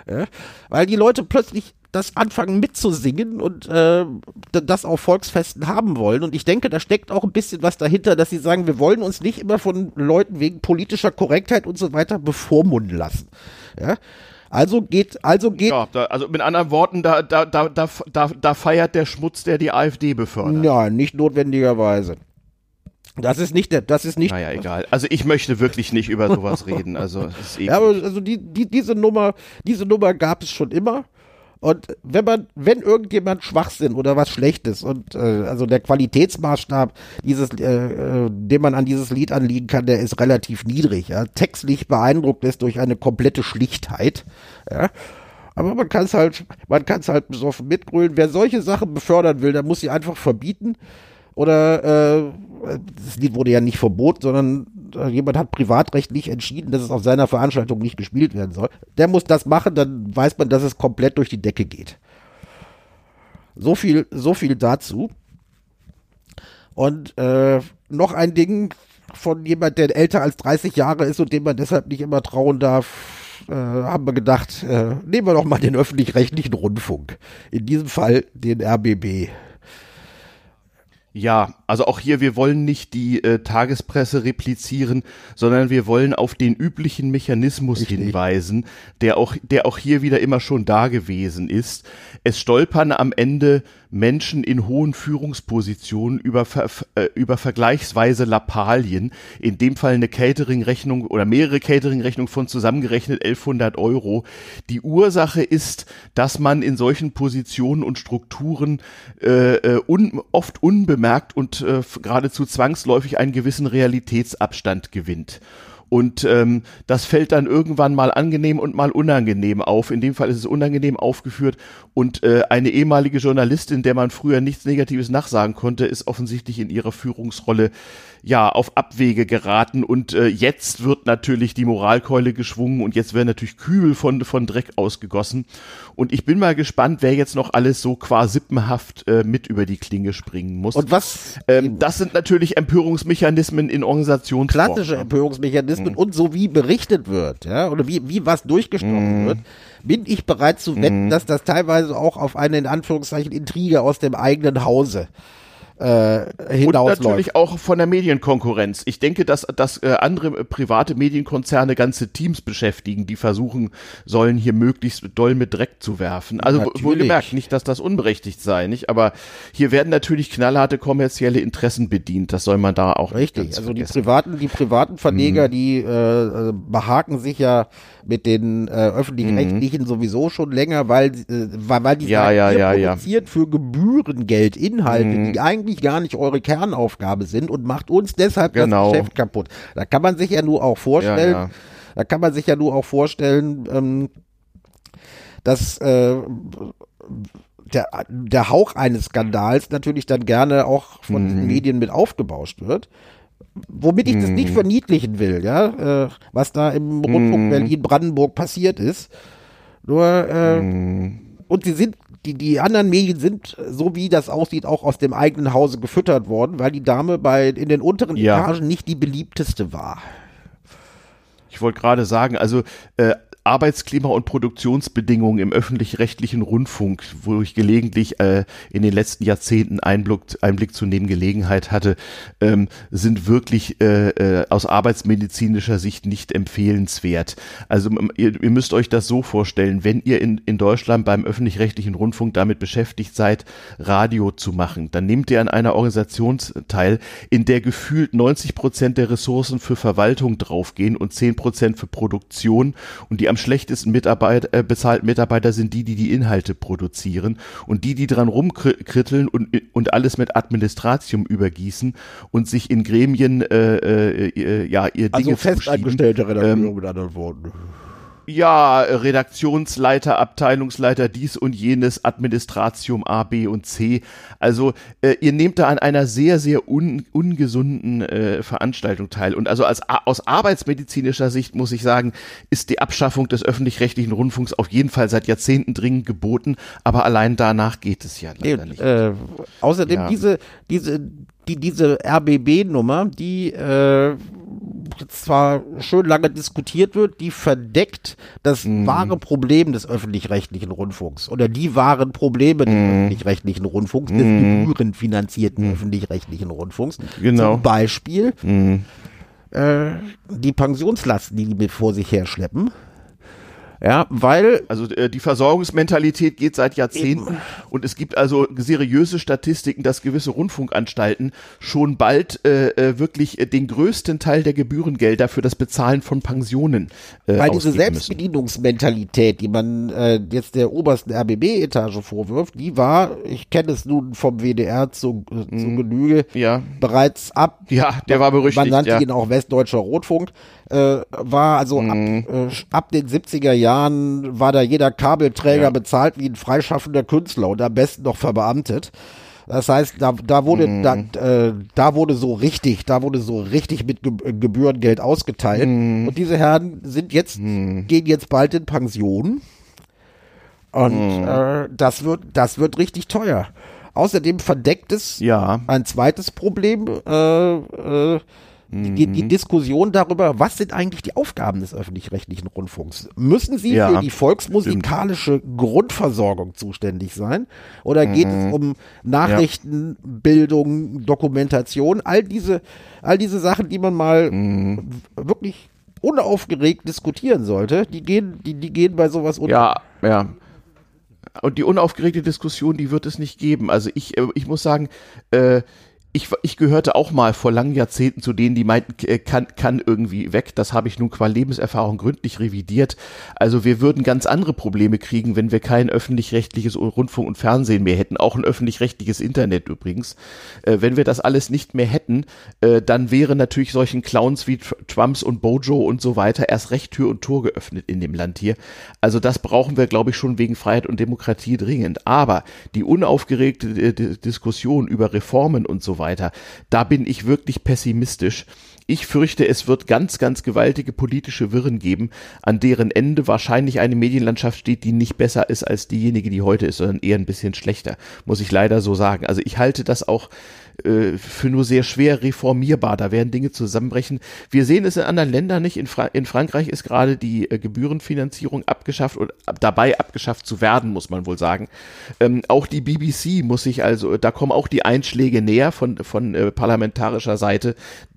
ja? weil die Leute plötzlich das anfangen mitzusingen und äh, das auf Volksfesten haben wollen. Und ich denke, da steckt auch ein bisschen was dahinter, dass sie sagen, wir wollen uns nicht immer von Leuten wegen politischer Korrektheit und so weiter bevormunden lassen. Ja? Also geht, also geht Ja, da, also mit anderen Worten, da, da, da, da, da, da feiert der Schmutz, der die AfD befördert. Ja, nicht notwendigerweise. Das ist nicht der, das ist nicht. Naja, egal. Also ich möchte wirklich nicht über sowas reden. Also ist Ja, aber also die, die, diese Nummer, diese Nummer gab es schon immer. Und wenn man, wenn irgendjemand Schwachsinn oder was Schlechtes und äh, also der Qualitätsmaßstab dieses, äh, äh, den man an dieses Lied anliegen kann, der ist relativ niedrig. Ja? Textlich beeindruckt ist durch eine komplette Schlichtheit. Ja? Aber man kann es halt, man kann es halt besoffen mitgrölen. Wer solche Sachen befördern will, der muss sie einfach verbieten. Oder äh, das Lied wurde ja nicht verboten, sondern jemand hat privatrechtlich entschieden, dass es auf seiner Veranstaltung nicht gespielt werden soll. Der muss das machen, dann weiß man, dass es komplett durch die Decke geht. So viel, so viel dazu. Und äh, noch ein Ding von jemand, der älter als 30 Jahre ist und dem man deshalb nicht immer trauen darf, äh, haben wir gedacht, äh, nehmen wir doch mal den öffentlich-rechtlichen Rundfunk. In diesem Fall den RBB. Ja, also auch hier, wir wollen nicht die äh, Tagespresse replizieren, sondern wir wollen auf den üblichen Mechanismus Richtig. hinweisen, der auch, der auch hier wieder immer schon da gewesen ist. Es stolpern am Ende Menschen in hohen Führungspositionen über, äh, über vergleichsweise Lappalien, in dem Fall eine Catering-Rechnung oder mehrere Catering-Rechnungen von zusammengerechnet 1100 Euro. Die Ursache ist, dass man in solchen Positionen und Strukturen äh, äh un, oft unbemerkt und äh, geradezu zwangsläufig einen gewissen Realitätsabstand gewinnt. Und ähm, das fällt dann irgendwann mal angenehm und mal unangenehm auf. In dem Fall ist es unangenehm aufgeführt. Und äh, eine ehemalige Journalistin, der man früher nichts Negatives nachsagen konnte, ist offensichtlich in ihrer Führungsrolle ja auf Abwege geraten und äh, jetzt wird natürlich die Moralkeule geschwungen und jetzt werden natürlich Kübel von von Dreck ausgegossen und ich bin mal gespannt, wer jetzt noch alles so qua sippenhaft äh, mit über die Klinge springen muss. Und was? Ähm, das sind natürlich Empörungsmechanismen in Organisationen. Klassische Empörungsmechanismen mhm. und so wie berichtet wird, ja, oder wie wie was durchgestochen mhm. wird bin ich bereit zu wetten, mhm. dass das teilweise auch auf eine in Anführungszeichen Intrige aus dem eigenen Hause äh, hinausläuft. Und natürlich auch von der Medienkonkurrenz. Ich denke, dass, dass äh, andere private Medienkonzerne ganze Teams beschäftigen, die versuchen sollen, hier möglichst doll mit Dreck zu werfen. Also natürlich. wohlgemerkt, nicht, dass das unberechtigt sei, nicht? Aber hier werden natürlich knallharte kommerzielle Interessen bedient. Das soll man da auch Richtig. also die privaten, die privaten Verleger, mhm. die äh, behaken sich ja mit den äh, öffentlich-rechtlichen mhm. sowieso schon länger, weil, äh, weil, weil die ja, sagen, ja, ja, produziert für Gebührengeld Inhalte, mhm. die eigentlich gar nicht eure Kernaufgabe sind und macht uns deshalb genau. das Geschäft kaputt. Da kann man sich ja nur auch vorstellen, da kann man sich ja nur auch vorstellen, ähm, dass äh, der, der Hauch eines Skandals natürlich dann gerne auch von mhm. Medien mit aufgebauscht wird womit ich das nicht mhm. verniedlichen will, ja, äh, was da im Rundfunk mm. Berlin-Brandenburg passiert ist. Nur, äh, mm. und sie sind, die, die anderen Medien sind, so wie das aussieht, auch aus dem eigenen Hause gefüttert worden, weil die Dame bei, in den unteren ja. Etagen nicht die beliebteste war. Ich wollte gerade sagen, also äh, Arbeitsklima und Produktionsbedingungen im öffentlich-rechtlichen Rundfunk, wo ich gelegentlich äh, in den letzten Jahrzehnten Einblick, Einblick zu nehmen Gelegenheit hatte, ähm, sind wirklich äh, äh, aus arbeitsmedizinischer Sicht nicht empfehlenswert. Also ihr, ihr müsst euch das so vorstellen, wenn ihr in, in Deutschland beim öffentlich-rechtlichen Rundfunk damit beschäftigt seid, Radio zu machen, dann nehmt ihr an einer Organisation teil, in der gefühlt 90 Prozent der Ressourcen für Verwaltung draufgehen und 10 Prozent für Produktion und die am schlechtesten Mitarbeit, äh, bezahlten Mitarbeiter sind die, die die Inhalte produzieren und die, die dran rumkritteln und, und alles mit Administratium übergießen und sich in Gremien äh, äh, äh ja ihr Dinge Also festangestellte Redakteure ähm, mit anderen Worten ja, Redaktionsleiter, Abteilungsleiter, dies und jenes, Administratium A, B und C. Also äh, ihr nehmt da an einer sehr, sehr un, ungesunden äh, Veranstaltung teil. Und also als, aus arbeitsmedizinischer Sicht muss ich sagen, ist die Abschaffung des öffentlich-rechtlichen Rundfunks auf jeden Fall seit Jahrzehnten dringend geboten, aber allein danach geht es ja leider nicht. Äh, außerdem ja. diese, diese, die, diese RBB-Nummer, die äh, zwar schön lange diskutiert wird, die verdeckt das mm. wahre Problem des öffentlich-rechtlichen Rundfunks oder die wahren Probleme des mm. öffentlich-rechtlichen Rundfunks, des mm. gebührenfinanzierten mm. öffentlich-rechtlichen Rundfunks. Genau. Zum Beispiel mm. äh, die Pensionslasten, die die vor sich her schleppen. Ja, weil. Also äh, die Versorgungsmentalität geht seit Jahrzehnten eben. und es gibt also seriöse Statistiken, dass gewisse Rundfunkanstalten schon bald äh, äh wirklich äh, den größten Teil der Gebührengelder für das Bezahlen von Pensionen äh, Weil diese Selbstbedienungsmentalität, die man äh, jetzt der obersten RBB-Etage vorwirft, die war, ich kenne es nun vom WDR zu, zu mhm. Genüge, ja. bereits ab. Ja, der war berüchtigt. Man nannte ja. ihn auch Westdeutscher Rotfunk äh, war also mhm. ab, äh, ab den 70er Jahren war da jeder Kabelträger ja. bezahlt wie ein freischaffender Künstler und am besten noch verbeamtet. Das heißt, da, da wurde, mm. da, äh, da wurde so richtig, da wurde so richtig mit Ge Gebührengeld ausgeteilt. Mm. Und diese Herren sind jetzt, mm. gehen jetzt bald in Pension. Und äh, das wird, das wird richtig teuer. Außerdem verdeckt es ja. ein zweites Problem. Äh, äh, die, die Diskussion darüber, was sind eigentlich die Aufgaben des öffentlich-rechtlichen Rundfunks? Müssen sie Ja, für die volksmusikalische Grundversorgung zuständig sein? Oder geht es um Nachrichten, Bildung, Dokumentation? All diese, all diese Sachen, die man mal w- wirklich unaufgeregt diskutieren sollte, die gehen, die, die gehen bei sowas unter. Ja, ja. Und die unaufgeregte Diskussion, die wird es nicht geben. Also ich, äh, ich muss sagen, äh, ich, ich gehörte auch mal vor langen Jahrzehnten zu denen, die meinten, äh, kann, kann irgendwie weg. Das habe ich nun qua Lebenserfahrung gründlich revidiert. Also wir würden ganz andere Probleme kriegen, wenn wir kein öffentlich-rechtliches Rundfunk und Fernsehen mehr hätten. Auch ein öffentlich-rechtliches Internet übrigens. Äh, wenn wir das alles nicht mehr hätten, äh, dann wäre natürlich solchen Clowns wie Tr- Trumps und Bojo und so weiter erst recht Tür und Tor geöffnet in dem Land hier. Also das brauchen wir, glaube ich, schon wegen Freiheit und Demokratie dringend. Aber die unaufgeregte Di- Diskussion über Reformen und so weiter, da bin ich wirklich pessimistisch. Ich fürchte, es wird ganz, ganz gewaltige politische Wirren geben, an deren Ende wahrscheinlich eine Medienlandschaft steht, die nicht besser ist als diejenige, die heute ist, sondern eher ein bisschen schlechter, muss ich leider so sagen. Also ich halte das auch äh, für nur sehr schwer reformierbar. Da werden Dinge zusammenbrechen. Wir sehen es in anderen Ländern nicht. In, Fra in Frankreich ist gerade die äh, Gebührenfinanzierung abgeschafft und ab, dabei abgeschafft zu werden, muss man wohl sagen. Ähm, auch die BBC muss sich also, da kommen auch die Einschläge näher von, von äh, parlamentarischer Seite,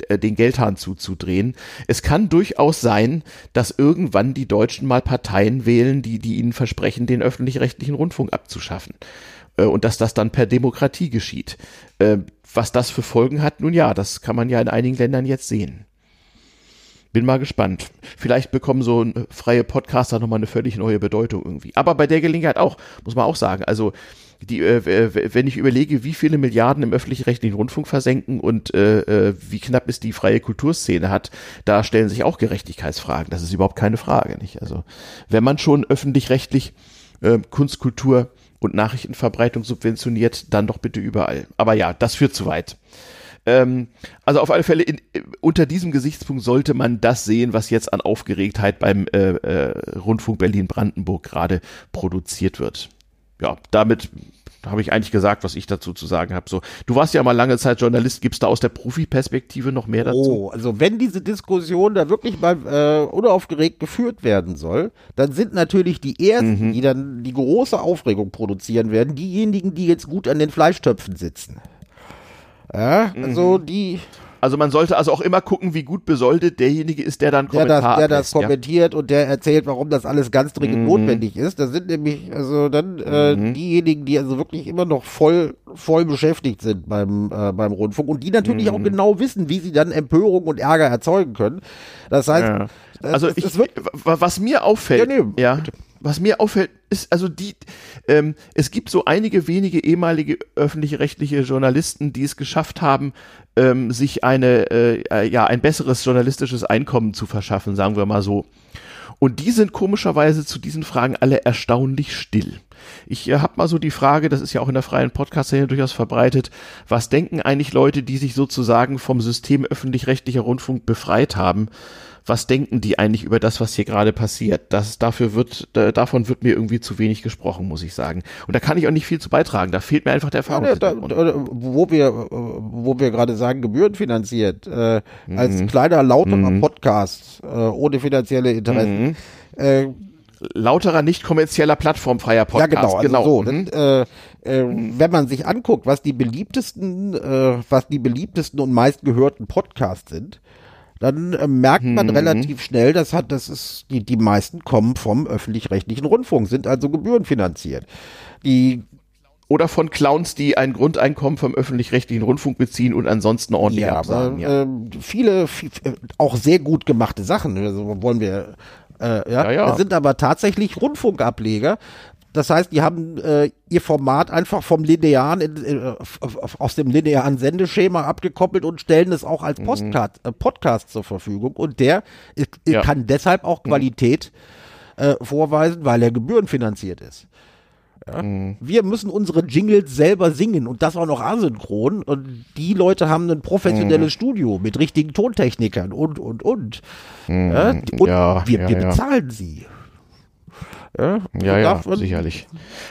äh, den Geldhahn zuzudrehen. Es kann durchaus sein, dass irgendwann die Deutschen mal Parteien wählen, die, die ihnen versprechen, den öffentlich-rechtlichen Rundfunk abzuschaffen äh, und dass das dann per Demokratie geschieht. Äh, was das für Folgen hat, nun ja, das kann man ja in einigen Ländern jetzt sehen. Bin mal gespannt. Vielleicht bekommen so freie Podcaster nochmal eine völlig neue Bedeutung irgendwie. Aber bei der Gelegenheit auch, muss man auch sagen. Also, die, äh, wenn ich überlege, wie viele Milliarden im öffentlich-rechtlichen Rundfunk versenken und äh, äh, wie knapp es die freie Kulturszene hat, da stellen sich auch Gerechtigkeitsfragen. Das ist überhaupt keine Frage, nicht? Also, wenn man schon öffentlich-rechtlich äh, Kunst, Kultur und Nachrichtenverbreitung subventioniert, dann doch bitte überall. Aber ja, das führt zu weit. Ähm, also auf alle Fälle in, unter diesem Gesichtspunkt sollte man das sehen, was jetzt an Aufgeregtheit beim äh, äh, Rundfunk Berlin-Brandenburg gerade produziert wird. Ja, damit habe ich eigentlich gesagt, was ich dazu zu sagen habe. So, du warst ja mal lange Zeit Journalist. Gibt's da aus der Profi-Perspektive noch mehr dazu? Oh, also wenn diese Diskussion da wirklich mal äh, unaufgeregt geführt werden soll, dann sind natürlich die ersten, die dann die große Aufregung produzieren werden, diejenigen, die jetzt gut an den Fleischtöpfen sitzen. Ja, also die, Also man sollte also auch immer gucken, wie gut besoldet derjenige ist, der dann der Kommentar das, der das ablässt, ja? kommentiert und der erzählt, warum das alles ganz dringend notwendig ist. Das sind nämlich also dann äh, diejenigen, die also wirklich immer noch voll voll beschäftigt sind beim äh, beim Rundfunk und die natürlich auch genau wissen, wie sie dann Empörung und Ärger erzeugen können. Das heißt, Ja. das- Also das- ich, wa- was mir auffällt, Ja, nee, ja, was mir auffällt, ist also die, ähm, es gibt so einige wenige ehemalige öffentliche rechtliche Journalisten, die es geschafft haben, ähm, sich eine, äh, äh, ja, ein besseres journalistisches Einkommen zu verschaffen, sagen wir mal so. Und die sind komischerweise zu diesen Fragen alle erstaunlich still. Ich äh, habe mal so die Frage, das ist ja auch in der freien Podcast-Szene durchaus verbreitet, was denken eigentlich Leute, die sich sozusagen vom System öffentlich-rechtlicher Rundfunk befreit haben? Was denken die eigentlich über das, was hier gerade passiert? Das, dafür wird, da, davon wird mir irgendwie zu wenig gesprochen, muss ich sagen. Und da kann ich auch nicht viel zu beitragen. Da fehlt mir einfach der Erfahrung. Ja, da, da, wo wir, wo wir gerade sagen, gebührenfinanziert, äh, Mhm. als kleiner, lauterer Podcast, äh, ohne finanzielle Interessen. Mhm. Äh, Lauterer nicht kommerzieller plattformfreier Podcast. ja, genau. Also genau. So, Mhm. das, äh, äh, wenn man sich anguckt, was die beliebtesten, äh, was die beliebtesten und meistgehörten Podcasts sind, dann äh, merkt man Mhm. relativ schnell, das hat, das ist, die, die meisten kommen vom öffentlich-rechtlichen Rundfunk, sind also gebührenfinanziert. Die Oder von Clowns, die ein Grundeinkommen vom öffentlich-rechtlichen Rundfunk beziehen und ansonsten ordentlich Ja, absagen. ja. ähm, viele, viel, äh, auch sehr gut gemachte Sachen, also wollen wir, äh, ja, Ja, ja. Sind aber tatsächlich Rundfunkableger. Das heißt, die haben äh, ihr Format einfach vom linearen, in, äh, aus dem linearen Sendeschema abgekoppelt und stellen es auch als Postcard, äh, Podcast zur Verfügung. Und der Ja. kann deshalb auch Qualität äh, vorweisen, weil er gebührenfinanziert ist. Ja? Wir müssen unsere Jingles selber singen und das auch noch asynchron. Und die Leute haben ein professionelles Studio mit richtigen Tontechnikern und, und, und. Ja, und Ja, wir, wir bezahlen sie. Ja, ja, ja sicherlich.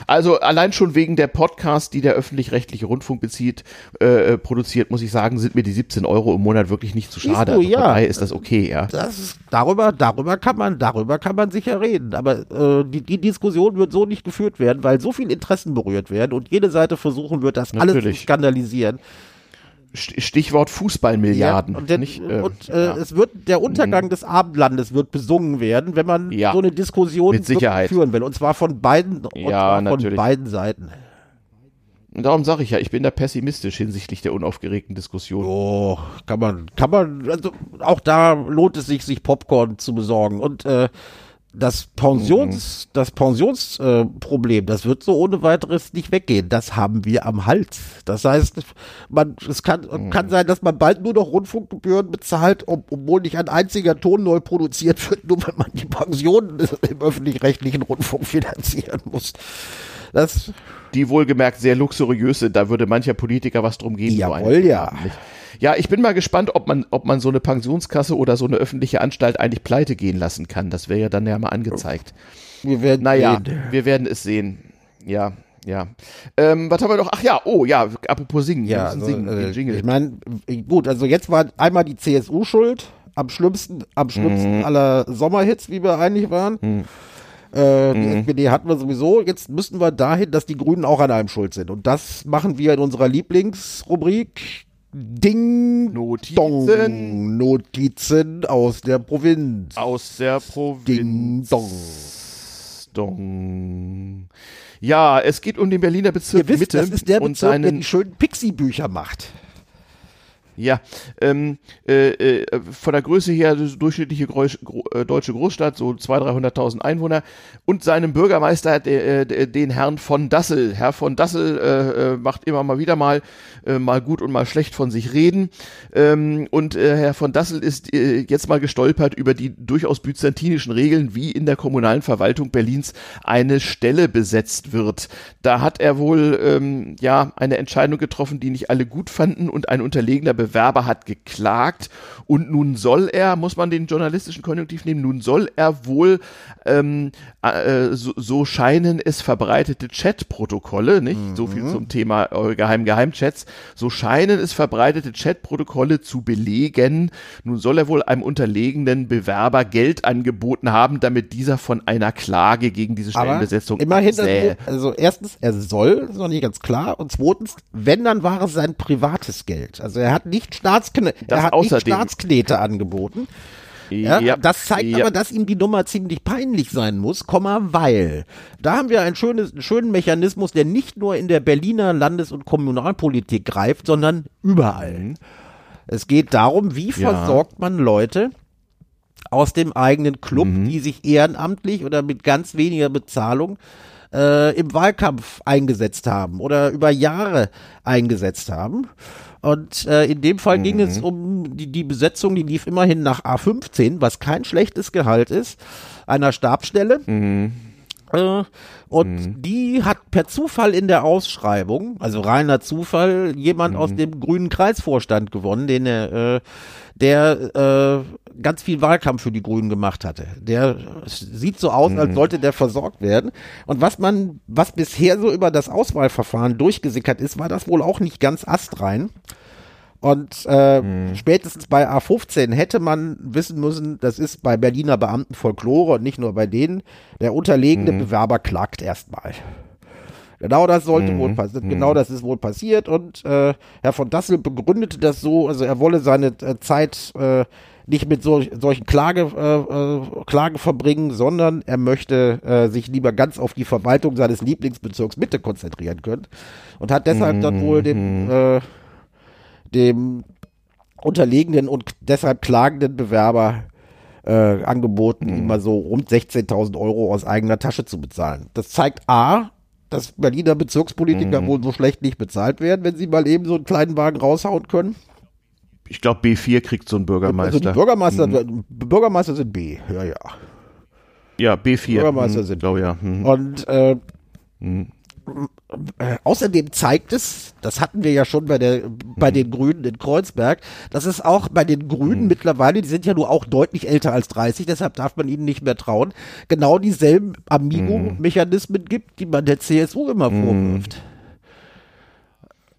Also allein schon wegen der Podcasts, die der öffentlich-rechtliche Rundfunk bezieht, äh, äh produziert, muss ich sagen, sind mir die 17 Euro im Monat wirklich nicht zu schade. Du, also ja. Dabei ist das okay, ja. Das ist, darüber, darüber kann man, darüber kann man sicher reden. Aber äh, die, die Diskussion wird so nicht geführt werden, weil so viele Interessen berührt werden und jede Seite versuchen wird, das Natürlich. alles zu skandalisieren. Stichwort Fußballmilliarden. Ja, und, der, nicht, äh, und äh, ja. es wird der Untergang mhm. des Abendlandes wird besungen werden, wenn man ja, so eine Diskussion führen will. Und zwar von beiden, ja, von natürlich. beiden Seiten. Und darum sage ich ja, ich bin da pessimistisch hinsichtlich der unaufgeregten Diskussion. Oh, kann man, kann man, also auch da lohnt es sich, sich Popcorn zu besorgen. Und äh, das Pensions, mhm. das Pensionsproblem, äh, das wird so ohne weiteres nicht weggehen. Das haben wir am Hals. Das heißt, man, es kann, mhm. kann sein, dass man bald nur noch Rundfunkgebühren bezahlt, ob, obwohl nicht ein einziger Ton neu produziert wird, nur weil man die Pensionen im öffentlich-rechtlichen Rundfunk finanzieren muss. Das die wohlgemerkt sehr luxuriöse, da würde mancher Politiker was drum geben. Jawohl, ja. Nicht. Ja, ich bin mal gespannt, ob man, ob man so eine Pensionskasse oder so eine öffentliche Anstalt eigentlich pleite gehen lassen kann. Das wäre ja dann ja mal angezeigt. Wir werden naja, sehen. wir werden es sehen. Ja, ja. Ähm, was haben wir noch? Ach ja, oh ja, apropos singen. Ja, also, singen, äh, ich meine, gut, also jetzt war einmal die CSU schuld, am schlimmsten, am schlimmsten mhm. aller Sommerhits, wie wir eigentlich waren. Mhm. Äh, die mhm. SPD hatten wir sowieso. Jetzt müssen wir dahin, dass die Grünen auch an einem schuld sind. Und das machen wir in unserer Lieblingsrubrik. Ding Notizen. Dong. Notizen aus der Provinz. Aus der Provinz. Ding Dong. Dong. Ja, es geht um den Berliner Bezirk Ihr wisst, Mitte. Das ist der Bezirk, der die schönen Pixie-Bücher macht. Ja, ähm, äh, äh, von der Größe her durchschnittliche Groß, gro, äh, deutsche Großstadt, so 200.000, 300.000 Einwohner und seinem Bürgermeister, der, äh, den Herrn von Dassel. Herr von Dassel äh, äh, macht immer mal wieder mal, mal gut und mal schlecht von sich reden. Ähm, und Herr von Dassel ist jetzt mal gestolpert über die durchaus byzantinischen Regeln, wie in der kommunalen Verwaltung Berlins eine Stelle besetzt wird. Da hat er wohl ähm, ja eine Entscheidung getroffen, die nicht alle gut fanden und ein unterlegener Bewerber hat geklagt und nun soll er, muss man den journalistischen Konjunktiv nehmen, nun soll er wohl, ähm, äh, so, so scheinen es verbreitete Chatprotokolle, nicht? Mhm. So viel zum Thema äh, Geheim Geheimchats, so scheinen es verbreitete Chatprotokolle zu belegen. Nun soll er wohl einem unterlegenen Bewerber Geld angeboten haben, damit dieser von einer Klage gegen diese Stellenbesetzung Aber immerhin, sähe. also erstens, er soll, ist noch nicht ganz klar, und zweitens, wenn, dann war es sein privates Geld. Also er hat nicht Staatskne er hat nicht Staatsknete angeboten. Ja, ja, das zeigt ja. aber, dass ihm die Nummer ziemlich peinlich sein muss, weil da haben wir einen, schönes, einen schönen Mechanismus, der nicht nur in der Berliner Landes- und Kommunalpolitik greift, sondern überall. Mhm. Es geht darum, wie versorgt man Leute aus dem eigenen Club, mhm. die sich ehrenamtlich oder mit ganz weniger Bezahlung äh, im Wahlkampf eingesetzt haben oder über Jahre eingesetzt haben. Und äh, in dem Fall mhm. ging es mhm. um die, die Besetzung, die lief immerhin nach A15, was kein schlechtes Gehalt ist, einer Stabstelle. Mhm. Äh, und mhm. die hat per Zufall in der Ausschreibung, also reiner Zufall, jemand aus mhm. dem grünen Kreisvorstand gewonnen, den er, äh, der äh, ganz viel Wahlkampf für die Grünen gemacht hatte. Der sieht so aus, als mhm. sollte der versorgt werden. Und was man, was bisher so über das Auswahlverfahren durchgesickert ist, war das wohl auch nicht ganz astrein. Und äh, hm. spätestens bei A15 hätte man wissen müssen, das ist bei Berliner Beamten Folklore und nicht nur bei denen, der unterlegene hm. Bewerber klagt erstmal. Genau das sollte mhm. wohl passieren. Genau mhm. das ist wohl passiert. Und äh, Herr von Dassel begründete das so, also er wolle seine äh, Zeit äh, nicht mit so, solchen Klage, äh, äh, Klagen verbringen, sondern er möchte äh, sich lieber ganz auf die Verwaltung seines Lieblingsbezirks Mitte konzentrieren können. Und hat deshalb mhm. dann wohl dem, mhm. äh, dem unterlegenen und deshalb klagenden Bewerber äh, angeboten, mhm. ihm mal so rund 16.000 Euro aus eigener Tasche zu bezahlen. Das zeigt A, dass Berliner Bezirkspolitiker mhm. wohl so schlecht nicht bezahlt werden, wenn sie mal eben so einen kleinen Wagen raushauen können. Ich glaube, B4 kriegt so ein Bürgermeister. Also Bürgermeister, mhm. Bürgermeister sind B, ja, ja. Ja, B4. Bürgermeister mhm, sind glaube ja. Mhm. Und äh, mhm. Äh, außerdem zeigt es, das hatten wir ja schon bei der bei den Grünen in Kreuzberg, dass es auch bei den Grünen Mhm. mittlerweile, die sind ja nur auch deutlich älter als 30, deshalb darf man ihnen nicht mehr trauen, genau dieselben Amigo-Mechanismen gibt, die man der CSU immer Mhm. vorwirft.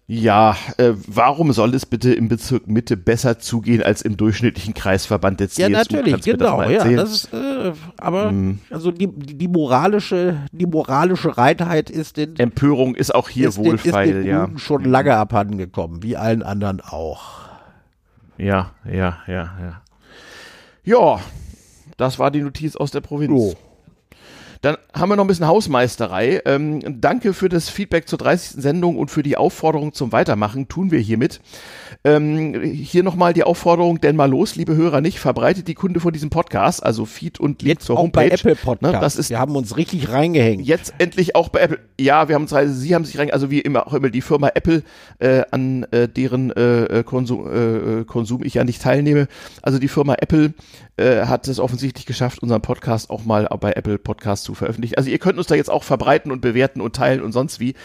Ja, äh, warum soll es bitte im Bezirk Mitte besser zugehen als im durchschnittlichen Kreisverband der Ja, CSU? natürlich, Kannst das genau, mal ja. Das ist, äh, aber Mhm. also die, die moralische, die moralische Reinheit ist den, Empörung ist auch hier ist den, ist wohlfeil, den ja. Schon lange abhanden gekommen, wie allen anderen auch. Ja, ja, ja, ja. Ja, das war die Notiz aus der Provinz. Jo. Dann haben wir noch ein bisschen Hausmeisterei. Ähm, danke für das Feedback zur 30. Sendung und für die Aufforderung zum Weitermachen. Tun wir hiermit. Ähm, hier nochmal die Aufforderung, denn mal los, liebe Hörer, nicht verbreitet die Kunde von diesem Podcast, also Feed und Link Jetzt zur auch Homepage. bei Apple Podcast. Ne, das ist wir haben uns richtig reingehängt. Jetzt endlich auch bei Apple. Ja, wir haben zwei, Sie haben sich rein, also wie immer auch immer die Firma Apple, äh, an äh, deren äh, Konsum, äh, Konsum ich ja nicht teilnehme. Also die Firma Apple äh, hat es offensichtlich geschafft, unseren Podcast auch mal bei Apple Podcast zu veröffentlichen. Also ihr könnt uns da jetzt auch verbreiten und bewerten und teilen und sonst wie.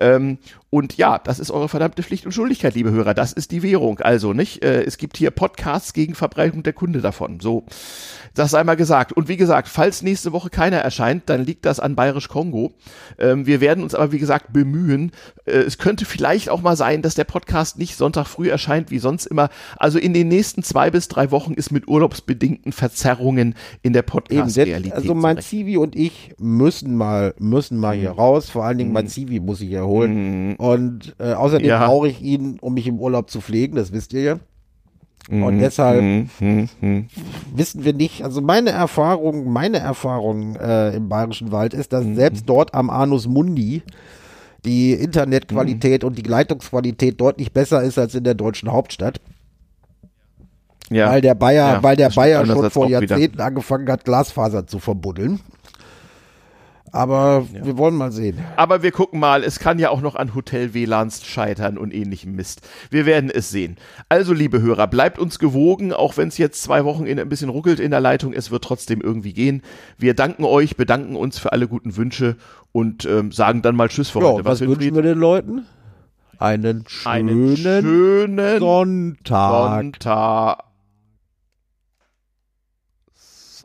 Ähm, und ja, das ist eure verdammte Pflicht und Schuldigkeit, liebe Hörer. Das ist die Währung. Also nicht, äh, es gibt hier Podcasts gegen Verbreitung der Kunde davon. So, das sei mal gesagt. Und wie gesagt, falls nächste Woche keiner erscheint, dann liegt das an Bayerisch Kongo. Ähm, wir werden uns aber wie gesagt bemühen. Äh, es könnte vielleicht auch mal sein, dass der Podcast nicht Sonntag früh erscheint wie sonst immer. Also in den nächsten zwei bis drei Wochen ist mit urlaubsbedingten Verzerrungen in der Podcast-Realität. also mein Zivi und ich müssen mal, müssen mal Mhm. hier raus. Vor allen Dingen mein Zivi muss ich erholen. Und äh, außerdem Ja. brauche ich ihn, um mich im Urlaub zu pflegen, das wisst ihr ja. Und deshalb Mhm, mhm, mhm. wissen wir nicht, also meine Erfahrung, meine Erfahrung äh, im Bayerischen Wald ist, Mhm. dass selbst dort am Anus Mundi die Mhm. Internetqualität und die Leitungsqualität deutlich besser ist als in der deutschen Hauptstadt. Ja. weil der Bayer, Ja, weil der Bayer schon vor auch wieder. Jahrzehnten angefangen hat, Glasfaser zu verbuddeln. Aber wir wollen mal sehen. Aber wir gucken mal, es kann ja auch noch an Hotel-WLANs scheitern und ähnlichem Mist. Wir werden es sehen. Also, liebe Hörer, bleibt uns gewogen, auch wenn es jetzt zwei Wochen in, ein bisschen ruckelt in der Leitung, es wird trotzdem irgendwie gehen. Wir danken euch, bedanken uns für alle guten Wünsche und ähm, sagen dann mal Tschüss für Ja, heute. was wünschen wir den Leuten? Einen schönen, Einen schönen Sonntag. Sonntag.